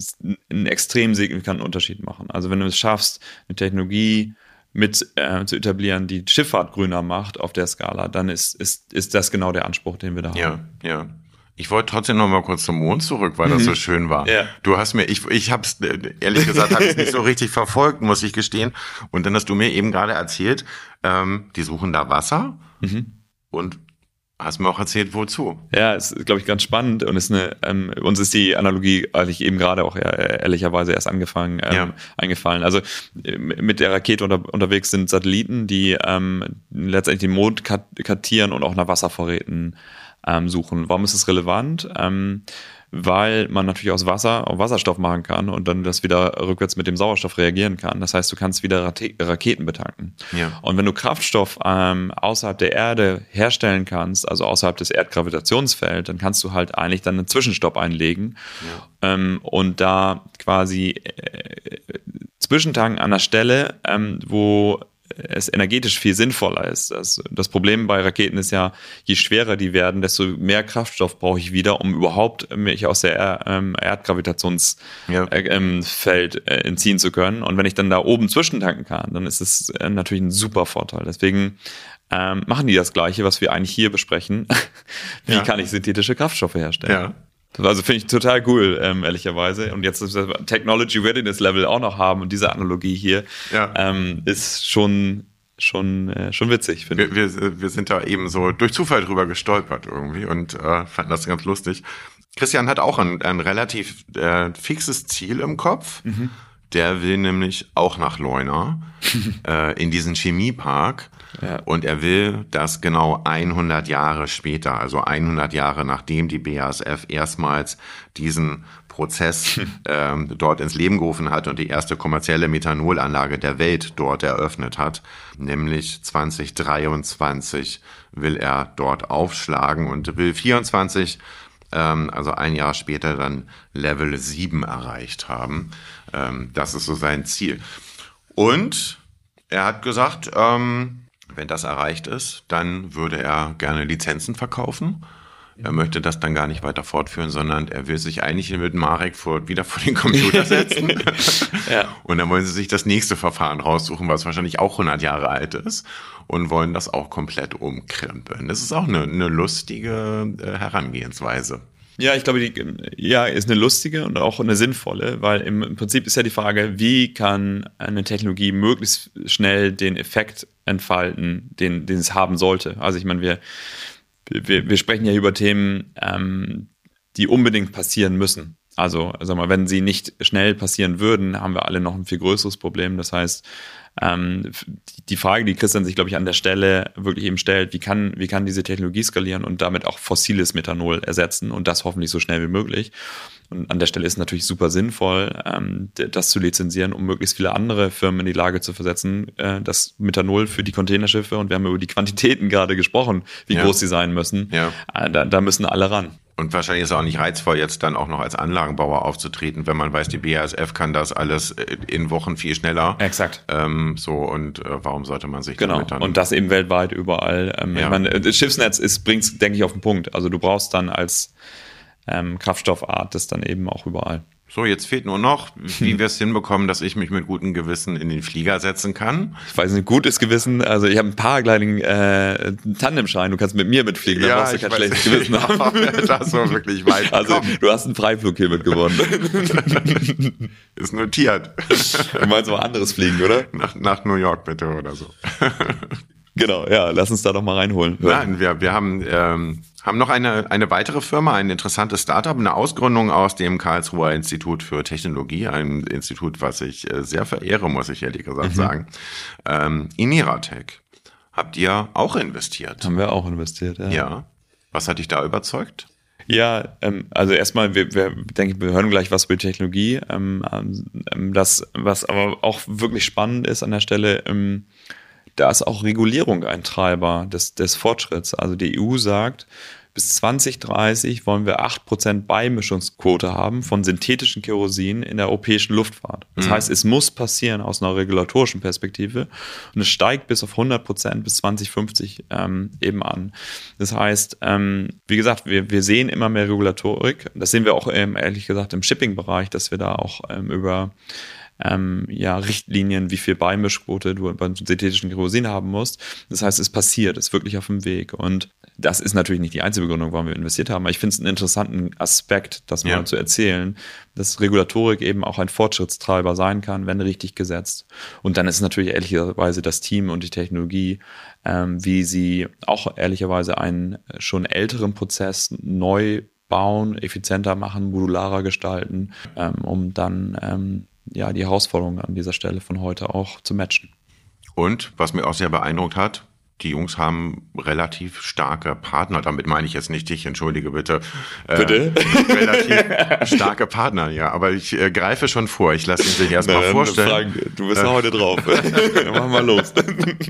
einen extrem signifikanten Unterschied machen. Also wenn du es schaffst, eine Technologie mit äh, zu etablieren, die Schifffahrt grüner macht auf der Skala, dann ist, ist, ist das genau der Anspruch, den wir da ja, haben. Ja, ja. Ich wollte trotzdem noch mal kurz zum Mond zurück, weil das so mhm. schön war. Ja. Du hast mir, ich, ich habe es ehrlich gesagt, habe ich nicht so richtig verfolgt, muss ich gestehen. Und dann hast du mir eben gerade erzählt, ähm, die suchen da Wasser. Mhm und hast mir auch erzählt, wozu. Ja, ist, glaube ich, ganz spannend und ist eine, ähm, uns ist die Analogie eigentlich eben gerade auch ehrlicherweise erst angefangen, ähm, ja. eingefallen. Also äh, mit der Rakete unter, unterwegs sind Satelliten, die ähm, letztendlich den Mond kartieren und auch nach Wasservorräten ähm, suchen. Warum ist es relevant? Ähm, weil man natürlich aus Wasser auf Wasserstoff machen kann und dann das wieder rückwärts mit dem Sauerstoff reagieren kann. Das heißt, du kannst wieder Raketen betanken. Ja. Und wenn du Kraftstoff ähm, außerhalb der Erde herstellen kannst, also außerhalb des Erdgravitationsfelds, dann kannst du halt eigentlich dann einen Zwischenstopp einlegen ja. ähm, und da quasi äh, Zwischentanken an der Stelle, ähm, wo es energetisch viel sinnvoller ist. Das, das Problem bei Raketen ist ja, je schwerer die werden, desto mehr Kraftstoff brauche ich wieder, um überhaupt mich aus der ähm, Erdgravitationsfeld ja. äh, ähm, äh, entziehen zu können. Und wenn ich dann da oben zwischentanken kann, dann ist es äh, natürlich ein super Vorteil. Deswegen ähm, machen die das Gleiche, was wir eigentlich hier besprechen. *laughs* Wie ja. kann ich synthetische Kraftstoffe herstellen? Ja. Also finde ich total cool, ähm, ehrlicherweise. Und jetzt das Technology Readiness Level auch noch haben und diese Analogie hier ja. ähm, ist schon schon äh, schon witzig finde ich. Wir, wir sind da eben so durch Zufall drüber gestolpert irgendwie und äh, fanden das ganz lustig. Christian hat auch ein, ein relativ äh, fixes Ziel im Kopf. Mhm. Der will nämlich auch nach Leuna *laughs* äh, in diesen Chemiepark ja. Und er will, dass genau 100 Jahre später, also 100 Jahre nachdem die BASF erstmals diesen Prozess *laughs* ähm, dort ins Leben gerufen hat und die erste kommerzielle Methanolanlage der Welt dort eröffnet hat, nämlich 2023 will er dort aufschlagen und will 24 ähm, also ein Jahr später dann Level 7 erreicht haben. Ähm, das ist so sein Ziel. Und er hat gesagt, ähm, wenn das erreicht ist, dann würde er gerne Lizenzen verkaufen. Er möchte das dann gar nicht weiter fortführen, sondern er will sich eigentlich mit Marek vor, wieder vor den Computer setzen. *laughs* ja. Und dann wollen sie sich das nächste Verfahren raussuchen, was wahrscheinlich auch 100 Jahre alt ist und wollen das auch komplett umkrempeln. Das ist auch eine, eine lustige äh, Herangehensweise. Ja, ich glaube, die, ja, ist eine lustige und auch eine sinnvolle, weil im, Prinzip ist ja die Frage, wie kann eine Technologie möglichst schnell den Effekt entfalten, den, den es haben sollte. Also ich meine, wir, wir, wir sprechen ja über Themen, ähm, die unbedingt passieren müssen. Also, sag mal, wenn sie nicht schnell passieren würden, haben wir alle noch ein viel größeres Problem. Das heißt, ähm, die Frage, die Christian sich, glaube ich, an der Stelle wirklich eben stellt, wie kann, wie kann diese Technologie skalieren und damit auch fossiles Methanol ersetzen und das hoffentlich so schnell wie möglich. Und an der Stelle ist es natürlich super sinnvoll, ähm, das zu lizenzieren, um möglichst viele andere Firmen in die Lage zu versetzen, äh, das Methanol für die Containerschiffe, und wir haben über die Quantitäten *laughs* gerade gesprochen, wie ja. groß sie sein müssen, ja. äh, da, da müssen alle ran. Und wahrscheinlich ist es auch nicht reizvoll, jetzt dann auch noch als Anlagenbauer aufzutreten, wenn man weiß, die BASF kann das alles äh, in Wochen viel schneller. Exakt. Ähm, so und äh, warum sollte man sich genau. damit dann und das eben weltweit überall. Ähm, ja. ich meine, das Schiffsnetz ist bringt, denke ich, auf den Punkt. Also du brauchst dann als ähm, Kraftstoffart das dann eben auch überall. So, jetzt fehlt nur noch, wie wir es hinbekommen, dass ich mich mit gutem Gewissen in den Flieger setzen kann. Ich weiß nicht, gutes Gewissen. Also ich habe ein Paragliding äh, Tandemschein. Du kannst mit mir mitfliegen, dann ja, brauchst du kein schlechtes *laughs* Gewissen ja, haben. *laughs* Das war wirklich weit. *laughs* Also gekommen. du hast einen Freiflug hier mitgewonnen. Ist notiert. Du meinst mal anderes Fliegen, oder? Nach, nach New York bitte oder so. Genau, ja, lass uns da doch mal reinholen. Nein, wir, wir haben, ähm, haben noch eine, eine weitere Firma, ein interessantes Startup, eine Ausgründung aus dem Karlsruher Institut für Technologie, ein Institut, was ich äh, sehr verehre, muss ich ehrlich gesagt mhm. sagen. Ähm, Iniratech. Habt ihr auch investiert? Haben wir auch investiert, ja. Ja. Was hat dich da überzeugt? Ja, ähm, also erstmal, wir, wir denke, wir hören gleich was über Technologie. Ähm, ähm, das, was aber auch wirklich spannend ist an der Stelle, ähm, da ist auch Regulierung ein Treiber des, des Fortschritts. Also die EU sagt, bis 2030 wollen wir 8% Beimischungsquote haben von synthetischen Kerosin in der europäischen Luftfahrt. Das mhm. heißt, es muss passieren aus einer regulatorischen Perspektive und es steigt bis auf 100% bis 2050 ähm, eben an. Das heißt, ähm, wie gesagt, wir, wir sehen immer mehr Regulatorik. Das sehen wir auch ähm, ehrlich gesagt im Shipping-Bereich, dass wir da auch ähm, über ähm, ja, Richtlinien, wie viel Beimischquote du beim synthetischen Kerosin haben musst. Das heißt, es passiert, ist wirklich auf dem Weg. Und das ist natürlich nicht die einzige Begründung, warum wir investiert haben, aber ich finde es einen interessanten Aspekt, das mal ja. zu erzählen, dass Regulatorik eben auch ein Fortschrittstreiber sein kann, wenn richtig gesetzt. Und dann ist natürlich ehrlicherweise das Team und die Technologie, ähm, wie sie auch ehrlicherweise einen schon älteren Prozess neu bauen, effizienter machen, modularer gestalten, ähm, um dann ähm, ja, die Herausforderungen an dieser Stelle von heute auch zu matchen. Und was mir auch sehr beeindruckt hat, die Jungs haben relativ starke Partner. Damit meine ich jetzt nicht dich, entschuldige bitte. Äh, bitte? *laughs* relativ starke Partner, ja. Aber ich äh, greife schon vor. Ich lasse ihn sich erstmal vorstellen. Frank, du bist ja heute drauf. *laughs* Machen wir los.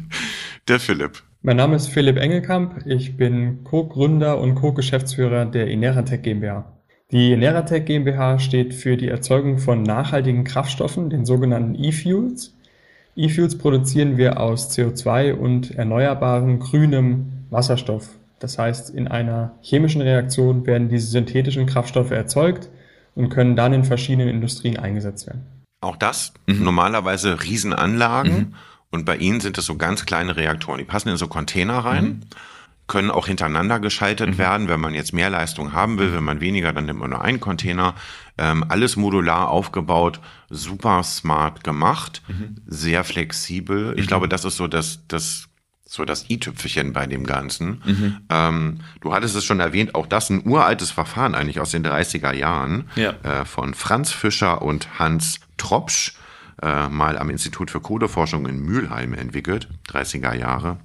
*laughs* Der Philipp. Mein Name ist Philipp Engelkamp. Ich bin Co-Gründer und Co-Geschäftsführer der Ineratec GmbH. Die Ineratec GmbH steht für die Erzeugung von nachhaltigen Kraftstoffen, den sogenannten E-Fuels. E-Fuels produzieren wir aus CO2 und erneuerbarem grünem Wasserstoff. Das heißt, in einer chemischen Reaktion werden diese synthetischen Kraftstoffe erzeugt und können dann in verschiedenen Industrien eingesetzt werden. Auch das mhm. normalerweise Riesenanlagen mhm. und bei Ihnen sind es so ganz kleine Reaktoren. Die passen in so Container rein. Mhm können auch hintereinander geschaltet mhm. werden, wenn man jetzt mehr Leistung haben will. Wenn man weniger, dann nimmt man nur einen Container. Ähm, alles modular aufgebaut, super smart gemacht, mhm. sehr flexibel. Ich mhm. glaube, das ist so das, das so das i-Tüpfelchen bei dem Ganzen. Mhm. Ähm, du hattest es schon erwähnt, auch das ein uraltes Verfahren eigentlich aus den 30er Jahren ja. äh, von Franz Fischer und Hans Tropsch äh, mal am Institut für Kohleforschung in Mülheim entwickelt, 30er Jahre.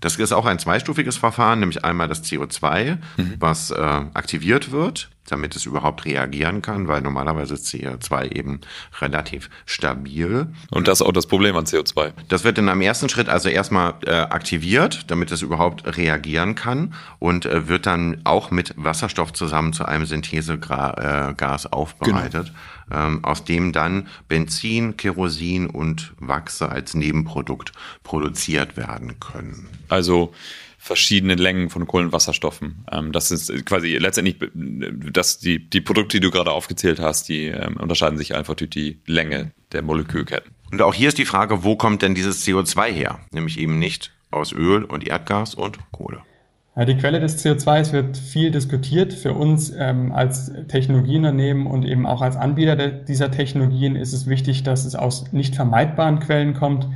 Das ist auch ein zweistufiges Verfahren, nämlich einmal das CO2, mhm. was äh, aktiviert wird, damit es überhaupt reagieren kann, weil normalerweise ist CO2 eben relativ stabil. Und das ist auch das Problem an CO2. Das wird in einem ersten Schritt also erstmal äh, aktiviert, damit es überhaupt reagieren kann und äh, wird dann auch mit Wasserstoff zusammen zu einem Synthesegas äh, aufbereitet. Genau ähm, aus dem dann Benzin, Kerosin und Wachse als Nebenprodukt produziert werden können. Also verschiedene Längen von Kohlenwasserstoffen. Ähm, das ist quasi letztendlich, dass die, die Produkte, die du gerade aufgezählt hast, die ähm, unterscheiden sich einfach durch die Länge der Molekülketten. Und auch hier ist die Frage, wo kommt denn dieses CO2 her? Nämlich eben nicht aus Öl und Erdgas und Kohle. Ja, die Quelle des CO2 wird viel diskutiert. Für uns ähm, als Technologieunternehmen und eben auch als Anbieter dieser Technologien ist es wichtig, dass es aus nicht vermeidbaren Quellen kommt.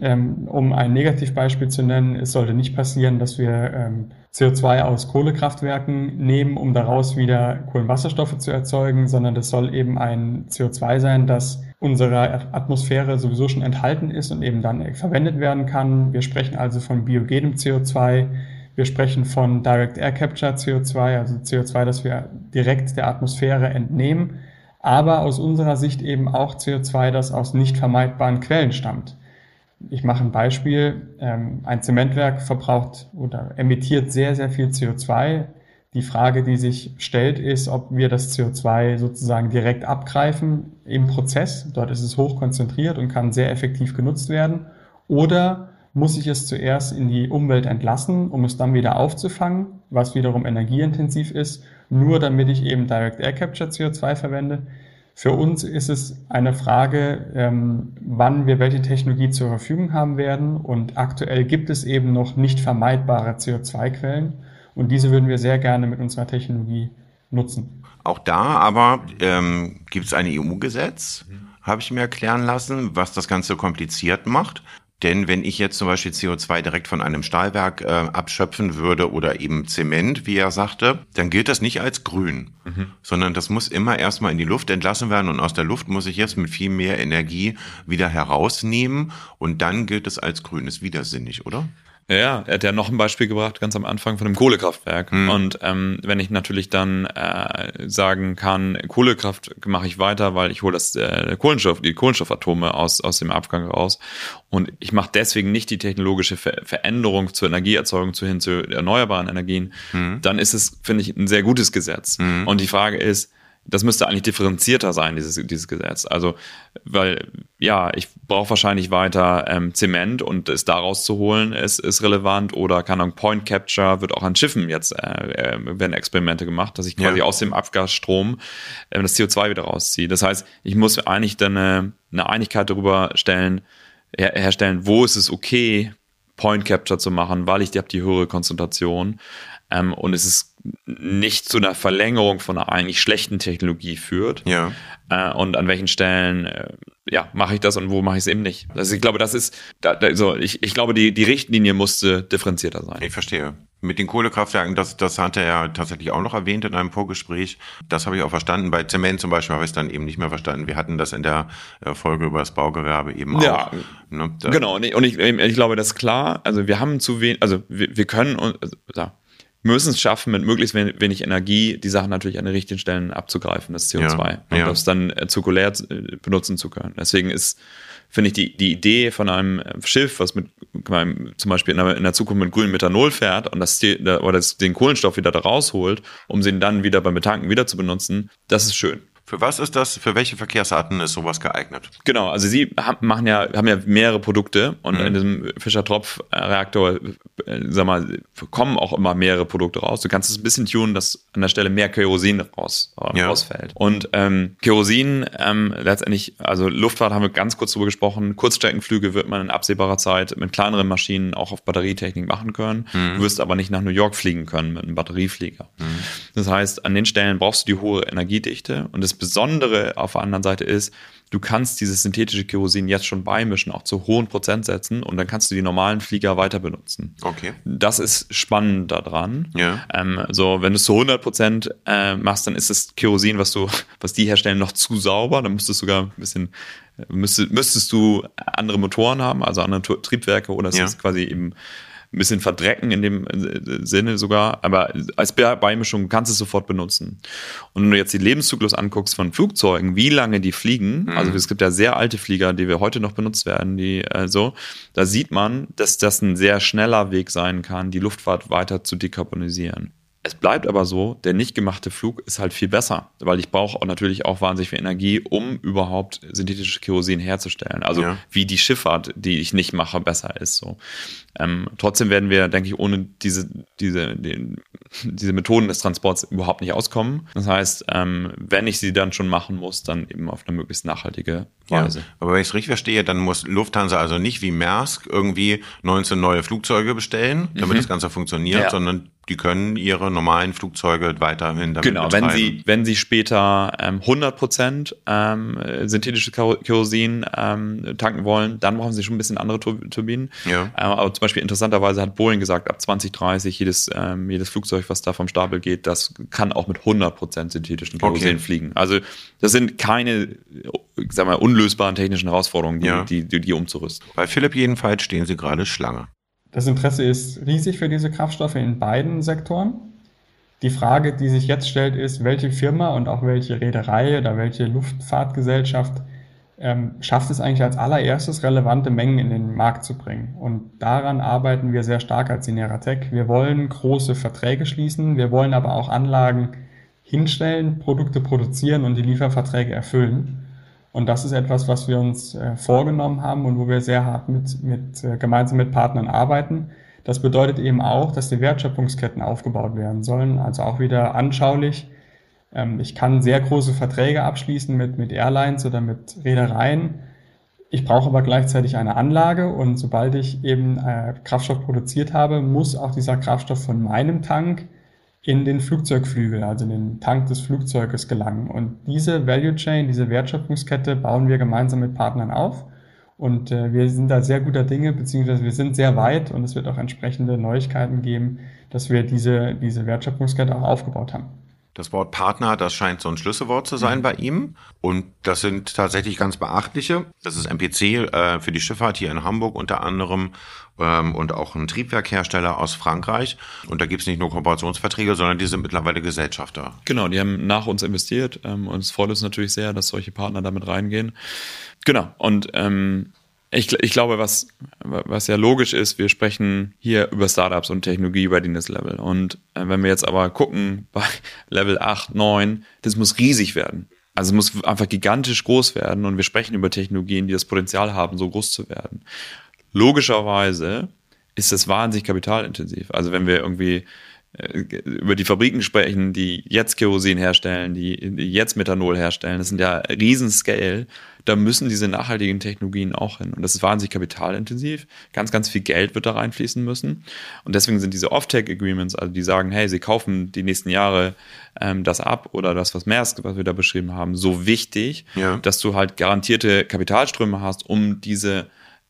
Ähm, um ein Negativbeispiel zu nennen, es sollte nicht passieren, dass wir ähm, CO2 aus Kohlekraftwerken nehmen, um daraus wieder Kohlenwasserstoffe zu erzeugen, sondern das soll eben ein CO2 sein, das unserer Atmosphäre sowieso schon enthalten ist und eben dann verwendet werden kann. Wir sprechen also von biogenem CO2 wir sprechen von Direct Air Capture CO2, also CO2, das wir direkt der Atmosphäre entnehmen, aber aus unserer Sicht eben auch CO2, das aus nicht vermeidbaren Quellen stammt. Ich mache ein Beispiel. Ähm, ein Zementwerk verbraucht oder emittiert sehr, sehr viel CO2. Die Frage, die sich stellt, ist, ob wir das CO2 sozusagen direkt abgreifen im Prozess. Dort ist es hoch konzentriert und kann sehr effektiv genutzt werden. Oder muss ich es zuerst in die Umwelt entlassen, um es dann wieder aufzufangen, was wiederum energieintensiv ist, nur damit ich eben Direct Air Capture CO2 verwende. Für uns ist es eine Frage, ähm, wann wir welche Technologie zur Verfügung haben werden. Und aktuell gibt es eben noch nicht vermeidbare CO2-Quellen. Und diese würden wir sehr gerne mit unserer Technologie nutzen. Auch da aber ähm, gibt es ein EU-Gesetz, habe ich mir erklären lassen, was das Ganze kompliziert macht. Denn wenn ich jetzt zum Beispiel CO2 direkt von einem Stahlwerk äh, abschöpfen würde oder eben Zement, wie er sagte, dann gilt das nicht als grün, mhm. sondern das muss immer erstmal in die Luft entlassen werden und aus der Luft muss ich jetzt mit viel mehr Energie wieder herausnehmen und dann gilt es als grün. Ist widersinnig, oder? Ja, er hat ja noch ein Beispiel gebracht, ganz am Anfang von dem Kohlekraftwerk. Mhm. Und ähm, wenn ich natürlich dann äh, sagen kann, Kohlekraft mache ich weiter, weil ich hole das äh, Kohlenstoff, die Kohlenstoffatome aus, aus dem Abgang raus. Und ich mache deswegen nicht die technologische Ver Veränderung zur Energieerzeugung zu hin zu erneuerbaren Energien, mhm. dann ist es, finde ich, ein sehr gutes Gesetz. Mhm. Und die Frage ist, das müsste eigentlich differenzierter sein, dieses, dieses Gesetz. Also, weil, ja, ich brauche wahrscheinlich weiter ähm, Zement und es daraus zu holen, ist, ist relevant. Oder kann Ahnung, Point Capture wird auch an Schiffen jetzt, äh, äh, werden Experimente gemacht, dass ich quasi ja. aus dem Abgasstrom äh, das CO2 wieder rausziehe. Das heißt, ich muss eigentlich dann eine, eine Einigkeit darüber stellen, her herstellen, wo ist es okay, Point Capture zu machen, weil ich habe die höhere Konzentration. Ähm, und es ist nicht zu einer Verlängerung von einer eigentlich schlechten Technologie führt. Ja. Äh, und an welchen Stellen äh, ja, mache ich das und wo mache ich es eben nicht. Also ich glaube, das ist, da, da, so, ich, ich glaube, die, die Richtlinie musste differenzierter sein. Ich verstehe. Mit den Kohlekraftwerken, das, das hat er ja tatsächlich auch noch erwähnt in einem Vorgespräch. Das habe ich auch verstanden. Bei Zement zum Beispiel habe ich es dann eben nicht mehr verstanden. Wir hatten das in der äh, Folge über das Baugewerbe eben ja, auch. Ne, genau, und ich, und ich, ich glaube, das ist klar. Also wir haben zu wenig, also wir, wir können, also, müssen es schaffen, mit möglichst wenig Energie die Sachen natürlich an den richtigen Stellen abzugreifen, das CO2, ja, und ja. das dann äh, zirkulär äh, benutzen zu können. Deswegen ist, finde ich, die, die Idee von einem äh, Schiff, was mit zum Beispiel in der, in der Zukunft mit grünem Methanol fährt und das, oder das, den Kohlenstoff wieder da rausholt, um sie dann wieder beim Betanken wieder zu benutzen, das ist schön. Für was ist das? Für welche Verkehrsarten ist sowas geeignet? Genau, also Sie haben, machen ja, haben ja mehrere Produkte und mhm. in diesem Fischer-Tropf-Reaktor, äh, sag mal, kommen auch immer mehrere Produkte raus. Du kannst es ein bisschen tunen, dass an der Stelle mehr Kerosin raus, äh, ja. rausfällt. Und ähm, Kerosin, ähm, letztendlich, also Luftfahrt haben wir ganz kurz drüber gesprochen. Kurzstreckenflüge wird man in absehbarer Zeit mit kleineren Maschinen auch auf Batterietechnik machen können. Mhm. Du wirst aber nicht nach New York fliegen können mit einem Batterieflieger. Mhm. Das heißt, an den Stellen brauchst du die hohe Energiedichte und das Besondere auf der anderen Seite ist, du kannst dieses synthetische Kerosin jetzt schon beimischen, auch zu hohen Prozentsätzen und dann kannst du die normalen Flieger weiter benutzen. Okay. Das ist spannend daran. Ja. Ähm, so, wenn du es zu 100 Prozent äh, machst, dann ist das Kerosin, was du, was die herstellen, noch zu sauber. Dann müsstest du sogar ein bisschen, müsstest, müsstest du andere Motoren haben, also andere Triebwerke oder es ja. ist quasi eben ein bisschen verdrecken in dem äh, Sinne sogar, aber als Beimischung kannst du es sofort benutzen. Und wenn du jetzt die Lebenszyklus anguckst von Flugzeugen, wie lange die fliegen, mhm. also es gibt ja sehr alte Flieger, die wir heute noch benutzt werden, die äh, so, da sieht man, dass das ein sehr schneller Weg sein kann, die Luftfahrt weiter zu dekarbonisieren. Es bleibt aber so, der nicht gemachte Flug ist halt viel besser, weil ich brauche auch natürlich auch wahnsinnig viel Energie, um überhaupt synthetisches Kerosin herzustellen. Also ja. wie die Schifffahrt, die ich nicht mache, besser ist. So. Ähm, trotzdem werden wir, denke ich, ohne diese, diese, den, diese Methoden des Transports überhaupt nicht auskommen. Das heißt, ähm, wenn ich sie dann schon machen muss, dann eben auf eine möglichst nachhaltige Weise. Ja, aber wenn ich es richtig verstehe, dann muss Lufthansa also nicht wie Maersk irgendwie 19 neue Flugzeuge bestellen, damit mhm. das Ganze funktioniert, ja. sondern die können ihre normalen Flugzeuge weiterhin damit Genau, betreiben. wenn sie, wenn sie später ähm, 100 Prozent ähm, synthetisches Kerosin ähm, tanken wollen, dann brauchen sie schon ein bisschen andere Turbinen. Ja. Ähm, aber zum Beispiel interessanterweise hat Boeing gesagt, ab 2030 jedes, ähm, jedes Flugzeug, was da vom Stapel geht, das kann auch mit 100 Prozent synthetischen Kerosin okay. fliegen. Also das sind keine, ich sag mal, unlösbaren technischen Herausforderungen, die, ja. die, die, die umzurüsten. Bei Philipp jedenfalls stehen sie gerade Schlange. Das Interesse ist riesig für diese Kraftstoffe in beiden Sektoren. Die Frage, die sich jetzt stellt, ist, welche Firma und auch welche Reederei oder welche Luftfahrtgesellschaft ähm, schafft es eigentlich als allererstes relevante Mengen in den Markt zu bringen. Und daran arbeiten wir sehr stark als Ineratec. Wir wollen große Verträge schließen, wir wollen aber auch Anlagen hinstellen, Produkte produzieren und die Lieferverträge erfüllen. Und das ist etwas, was wir uns äh, vorgenommen haben und wo wir sehr hart mit, mit, äh, gemeinsam mit Partnern arbeiten. Das bedeutet eben auch, dass die Wertschöpfungsketten aufgebaut werden sollen. Also auch wieder anschaulich. Ähm, ich kann sehr große Verträge abschließen mit, mit Airlines oder mit Reedereien. Ich brauche aber gleichzeitig eine Anlage und sobald ich eben äh, Kraftstoff produziert habe, muss auch dieser Kraftstoff von meinem Tank in den Flugzeugflügel, also in den Tank des Flugzeuges gelangen. Und diese Value Chain, diese Wertschöpfungskette bauen wir gemeinsam mit Partnern auf. Und äh, wir sind da sehr guter Dinge, beziehungsweise wir sind sehr weit und es wird auch entsprechende Neuigkeiten geben, dass wir diese, diese Wertschöpfungskette auch aufgebaut haben. Das Wort Partner, das scheint so ein Schlüsselwort zu sein mhm. bei ihm. Und das sind tatsächlich ganz beachtliche. Das ist MPC äh, für die Schifffahrt hier in Hamburg unter anderem ähm, und auch ein Triebwerkhersteller aus Frankreich. Und da gibt es nicht nur Kooperationsverträge, sondern die sind mittlerweile Gesellschafter. Genau, die haben nach uns investiert ähm, und es freut uns natürlich sehr, dass solche Partner damit reingehen. Genau, und ähm, ich, ich glaube, was, was ja logisch ist, wir sprechen hier über Startups und Technologie Readiness Level. Und äh, wenn wir jetzt aber gucken, bei *laughs* Level 8, 9, das muss riesig werden. Also es muss einfach gigantisch groß werden und wir sprechen über Technologien, die das Potenzial haben, so groß zu werden. Logischerweise ist das wahnsinnig kapitalintensiv. Also wenn wir irgendwie über die Fabriken sprechen, die jetzt Kerosin herstellen, die, die jetzt Methanol herstellen. Das sind ja Riesenscale da müssen diese nachhaltigen Technologien auch hin. Und das ist wahnsinnig kapitalintensiv. Ganz, ganz viel Geld wird da reinfließen müssen. Und deswegen sind diese Off-Take-Agreements, also die sagen, hey, sie kaufen die nächsten Jahre ähm, das ab oder das, was Maersk, was wir da beschrieben haben, so wichtig, ja. dass du halt garantierte Kapitalströme hast, um diese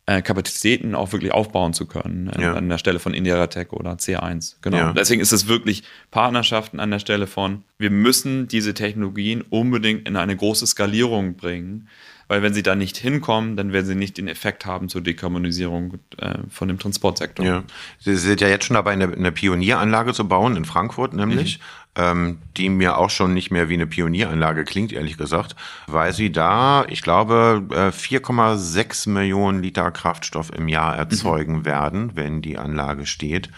äh, Kapazitäten auch wirklich aufbauen zu können äh, ja. an der Stelle von Indiratech oder C1. Genau. Ja. Deswegen ist es wirklich Partnerschaften an der Stelle von, wir müssen diese Technologien unbedingt in eine große Skalierung bringen, weil wenn sie da nicht hinkommen, dann werden sie nicht den Effekt haben zur Dekarbonisierung äh, von dem Transportsektor. Ja. Sie sind ja jetzt schon dabei, eine, eine Pionieranlage zu bauen in Frankfurt nämlich. Mhm. Ähm, die mir auch schon nicht mehr wie eine Pionieranlage klingt, ehrlich gesagt, weil sie da, ich glaube, 4,6 äh, Millionen Liter Kraftstoff im Jahr erzeugen mhm. werden, wenn die Anlage steht.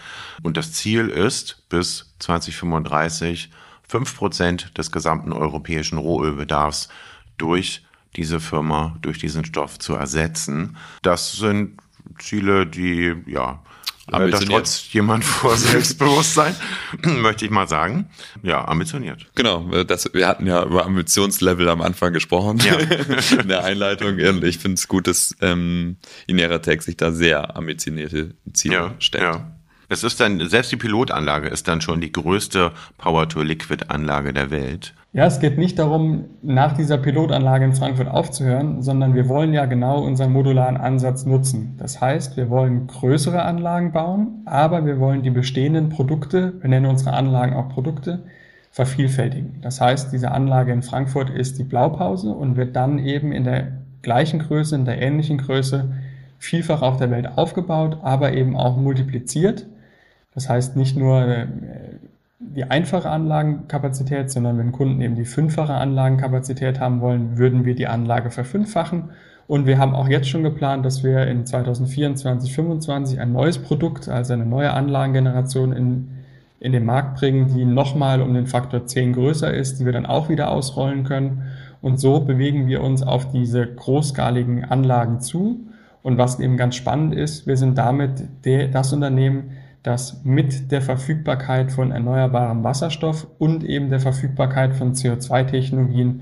Und das Ziel ist, bis 2035 fünf Prozent des gesamten europäischen Rohölbedarfs durch diese Firma durch diesen Stoff zu ersetzen. Das sind Ziele, die, ja, äh, da trotz jemand vor *laughs* Selbstbewusstsein, *clears throat* möchte ich mal sagen. Ja, ambitioniert. Genau, äh, das, wir hatten ja über Ambitionslevel am Anfang gesprochen ja. *laughs* in der Einleitung. Und ich finde es gut, dass ähm, Ineratec sich da sehr ambitionierte Ziele ja, stellt. Ja. Es ist dann, selbst die Pilotanlage ist dann schon die größte Power-to-Liquid-Anlage der Welt. Ja, es geht nicht darum, nach dieser Pilotanlage in Frankfurt aufzuhören, sondern wir wollen ja genau unseren modularen Ansatz nutzen. Das heißt, wir wollen größere Anlagen bauen, aber wir wollen die bestehenden Produkte, wir nennen unsere Anlagen auch Produkte, vervielfältigen. Das heißt, diese Anlage in Frankfurt ist die Blaupause und wird dann eben in der gleichen Größe, in der ähnlichen Größe vielfach auf der Welt aufgebaut, aber eben auch multipliziert das heißt nicht nur äh, die einfache Anlagenkapazität, sondern wenn Kunden eben die fünffache Anlagenkapazität haben wollen, würden wir die Anlage verfünffachen. Und wir haben auch jetzt schon geplant, dass wir in 2024, 2025 ein neues Produkt, also eine neue Anlagengeneration in, in den Markt bringen, die nochmal um den Faktor 10 größer ist, die wir dann auch wieder ausrollen können. Und so bewegen wir uns auf diese großskaligen Anlagen zu. Und was eben ganz spannend ist, wir sind damit der, das Unternehmen, das mit der Verfügbarkeit von erneuerbarem Wasserstoff und eben der Verfügbarkeit von CO2-Technologien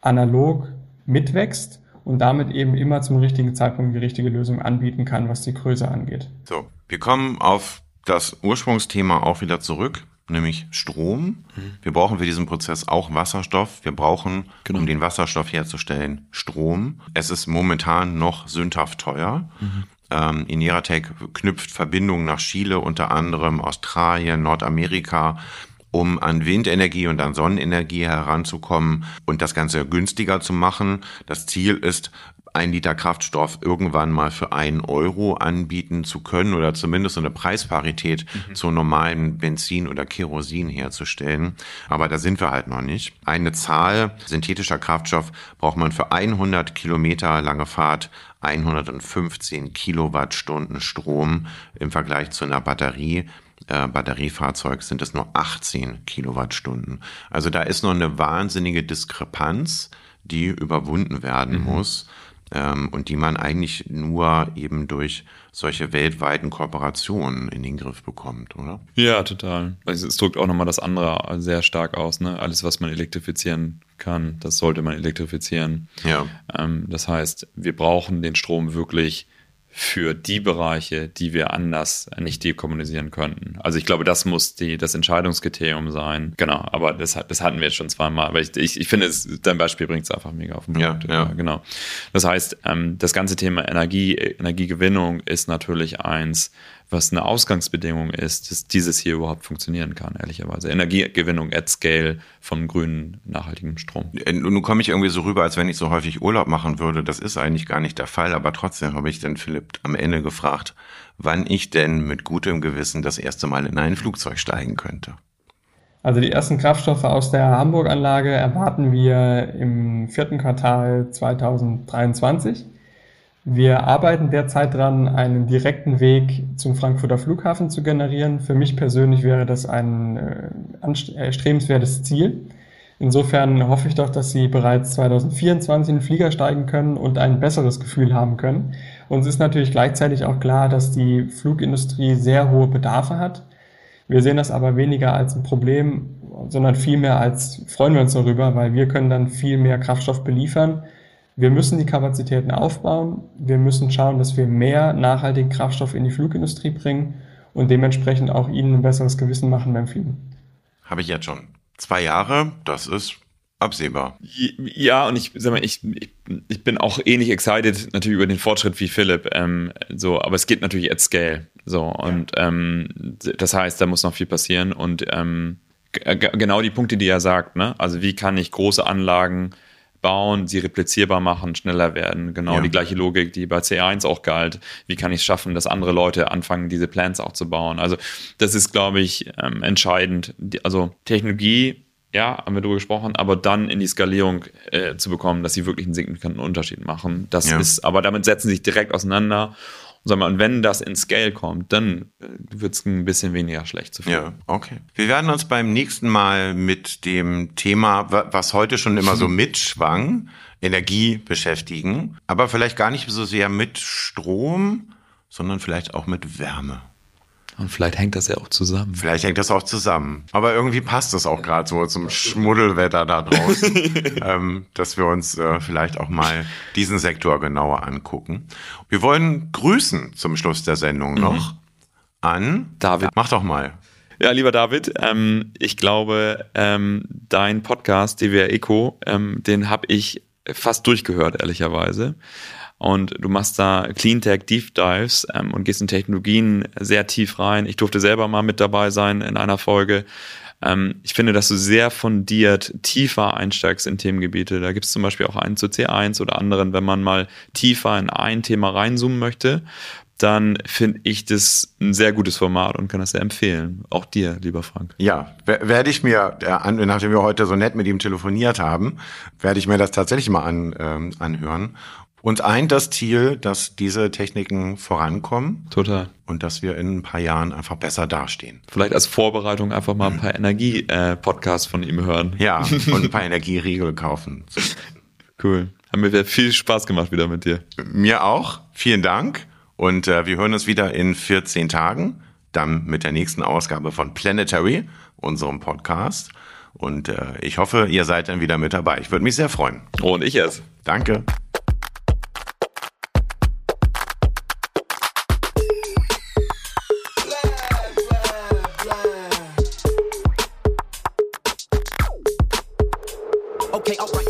analog mitwächst und damit eben immer zum richtigen Zeitpunkt die richtige Lösung anbieten kann, was die Größe angeht. So, wir kommen auf das Ursprungsthema auch wieder zurück, nämlich Strom. Mhm. Wir brauchen für diesen Prozess auch Wasserstoff. Wir brauchen, genau. um den Wasserstoff herzustellen, Strom. Es ist momentan noch sündhaft teuer. Mhm. Ähm, Ineratec knüpft Verbindungen nach Chile, unter anderem Australien, Nordamerika, um an Windenergie und an Sonnenenergie heranzukommen und das Ganze günstiger zu machen. Das Ziel ist, ein Liter Kraftstoff irgendwann mal für einen Euro anbieten zu können oder zumindest eine Preisparität mhm. zur normalen Benzin oder Kerosin herzustellen. Aber da sind wir halt noch nicht. Eine Zahl synthetischer Kraftstoff braucht man für 100 Kilometer lange Fahrt 115 Kilowattstunden Strom im Vergleich zu einer Batterie. Äh, Batteriefahrzeug sind es nur 18 Kilowattstunden. Also da ist noch eine wahnsinnige Diskrepanz, die überwunden werden mhm. muss ähm, und die man eigentlich nur eben durch solche weltweiten Kooperationen in den Griff bekommt, oder? Ja, total. Es drückt auch nochmal das andere sehr stark aus. Ne? Alles, was man elektrifizieren kann, das sollte man elektrifizieren. Ja. Ähm, das heißt, wir brauchen den Strom wirklich für die Bereiche, die wir anders nicht dekommunisieren könnten. Also ich glaube, das muss die, das Entscheidungskriterium sein. Genau, aber das, das hatten wir jetzt schon zweimal. Aber ich, ich, ich finde, es, dein Beispiel bringt es einfach mega auf den Punkt. Ja, ja. Genau. Das heißt, ähm, das ganze Thema Energie, Energiegewinnung ist natürlich eins, was eine Ausgangsbedingung ist, dass dieses hier überhaupt funktionieren kann, ehrlicherweise. Energiegewinnung at scale von grünen, nachhaltigem Strom. Äh, nun komme ich irgendwie so rüber, als wenn ich so häufig Urlaub machen würde. Das ist eigentlich gar nicht der Fall, aber trotzdem habe ich dann Philipp am Ende gefragt, wann ich denn mit gutem Gewissen das erste Mal in ein Flugzeug steigen könnte. Also die ersten Kraftstoffe aus der Hamburg-Anlage erwarten wir im vierten Quartal 2023. Wir arbeiten derzeit daran, einen direkten Weg zum Frankfurter Flughafen zu generieren. Für mich persönlich wäre das ein äh, erstrebenswertes Ziel. Insofern hoffe ich doch, dass Sie bereits 2024 in den Flieger steigen können und ein besseres Gefühl haben können. Uns ist natürlich gleichzeitig auch klar, dass die Flugindustrie sehr hohe Bedarfe hat. Wir sehen das aber weniger als ein Problem, sondern vielmehr als freuen wir uns darüber, weil wir können dann viel mehr Kraftstoff beliefern. Wir müssen die Kapazitäten aufbauen. Wir müssen schauen, dass wir mehr nachhaltigen Kraftstoff in die Flugindustrie bringen und dementsprechend auch ihnen ein besseres Gewissen machen beim Fliegen. Habe ich jetzt schon. Zwei Jahre, das ist absehbar. Ja, und ich sag mal, ich, ich, bin auch ähnlich excited natürlich über den Fortschritt wie Philipp. Ähm, so, aber es geht natürlich at scale. So, und ähm, das heißt, da muss noch viel passieren. Und ähm, genau die Punkte, die er sagt, ne? Also wie kann ich große Anlagen bauen, sie replizierbar machen, schneller werden. Genau ja. die gleiche Logik, die bei C1 auch galt. Wie kann ich es schaffen, dass andere Leute anfangen, diese Plans auch zu bauen? Also das ist, glaube ich, ähm, entscheidend. Also Technologie ja, haben wir darüber gesprochen, aber dann in die Skalierung äh, zu bekommen, dass sie wirklich einen signifikanten Unterschied machen. Das ja. ist, aber damit setzen sie sich direkt auseinander. Und, sag mal, und wenn das in Scale kommt, dann äh, wird es ein bisschen weniger schlecht zu fühlen. Ja, okay. Wir werden uns beim nächsten Mal mit dem Thema, was heute schon immer so *laughs* mitschwang, Energie beschäftigen, aber vielleicht gar nicht so sehr mit Strom, sondern vielleicht auch mit Wärme. Und vielleicht hängt das ja auch zusammen. Vielleicht hängt das auch zusammen. Aber irgendwie passt das auch gerade so zum Schmuddelwetter da draußen, *laughs* ähm, dass wir uns äh, vielleicht auch mal diesen Sektor genauer angucken. Wir wollen grüßen zum Schluss der Sendung mhm. noch an David. Mach doch mal. Ja, lieber David, ähm, ich glaube, ähm, dein Podcast, DWR Eco, ähm, den habe ich fast durchgehört, ehrlicherweise und du machst da Cleantech Deep Dives ähm, und gehst in Technologien sehr tief rein. Ich durfte selber mal mit dabei sein in einer Folge. Ähm, ich finde, dass du sehr fundiert tiefer einsteigst in Themengebiete. Da gibt es zum Beispiel auch einen zu C1 oder anderen, wenn man mal tiefer in ein Thema reinzoomen möchte dann finde ich das ein sehr gutes Format und kann das sehr empfehlen. Auch dir, lieber Frank. Ja, werde ich mir, äh, nachdem wir heute so nett mit ihm telefoniert haben, werde ich mir das tatsächlich mal an, ähm, anhören uns eint das Ziel, dass diese Techniken vorankommen. Total. Und dass wir in ein paar Jahren einfach besser dastehen. Vielleicht als Vorbereitung einfach mal ein paar Energie-Podcasts von ihm hören. Ja, *laughs* und ein paar Energieriegel kaufen. Cool. Hat mir viel Spaß gemacht wieder mit dir. Mir auch. Vielen Dank. Und äh, wir hören uns wieder in 14 Tagen. Dann mit der nächsten Ausgabe von Planetary, unserem Podcast. Und äh, ich hoffe, ihr seid dann wieder mit dabei. Ich würde mich sehr freuen. Und ich es. Danke. Okay, alright.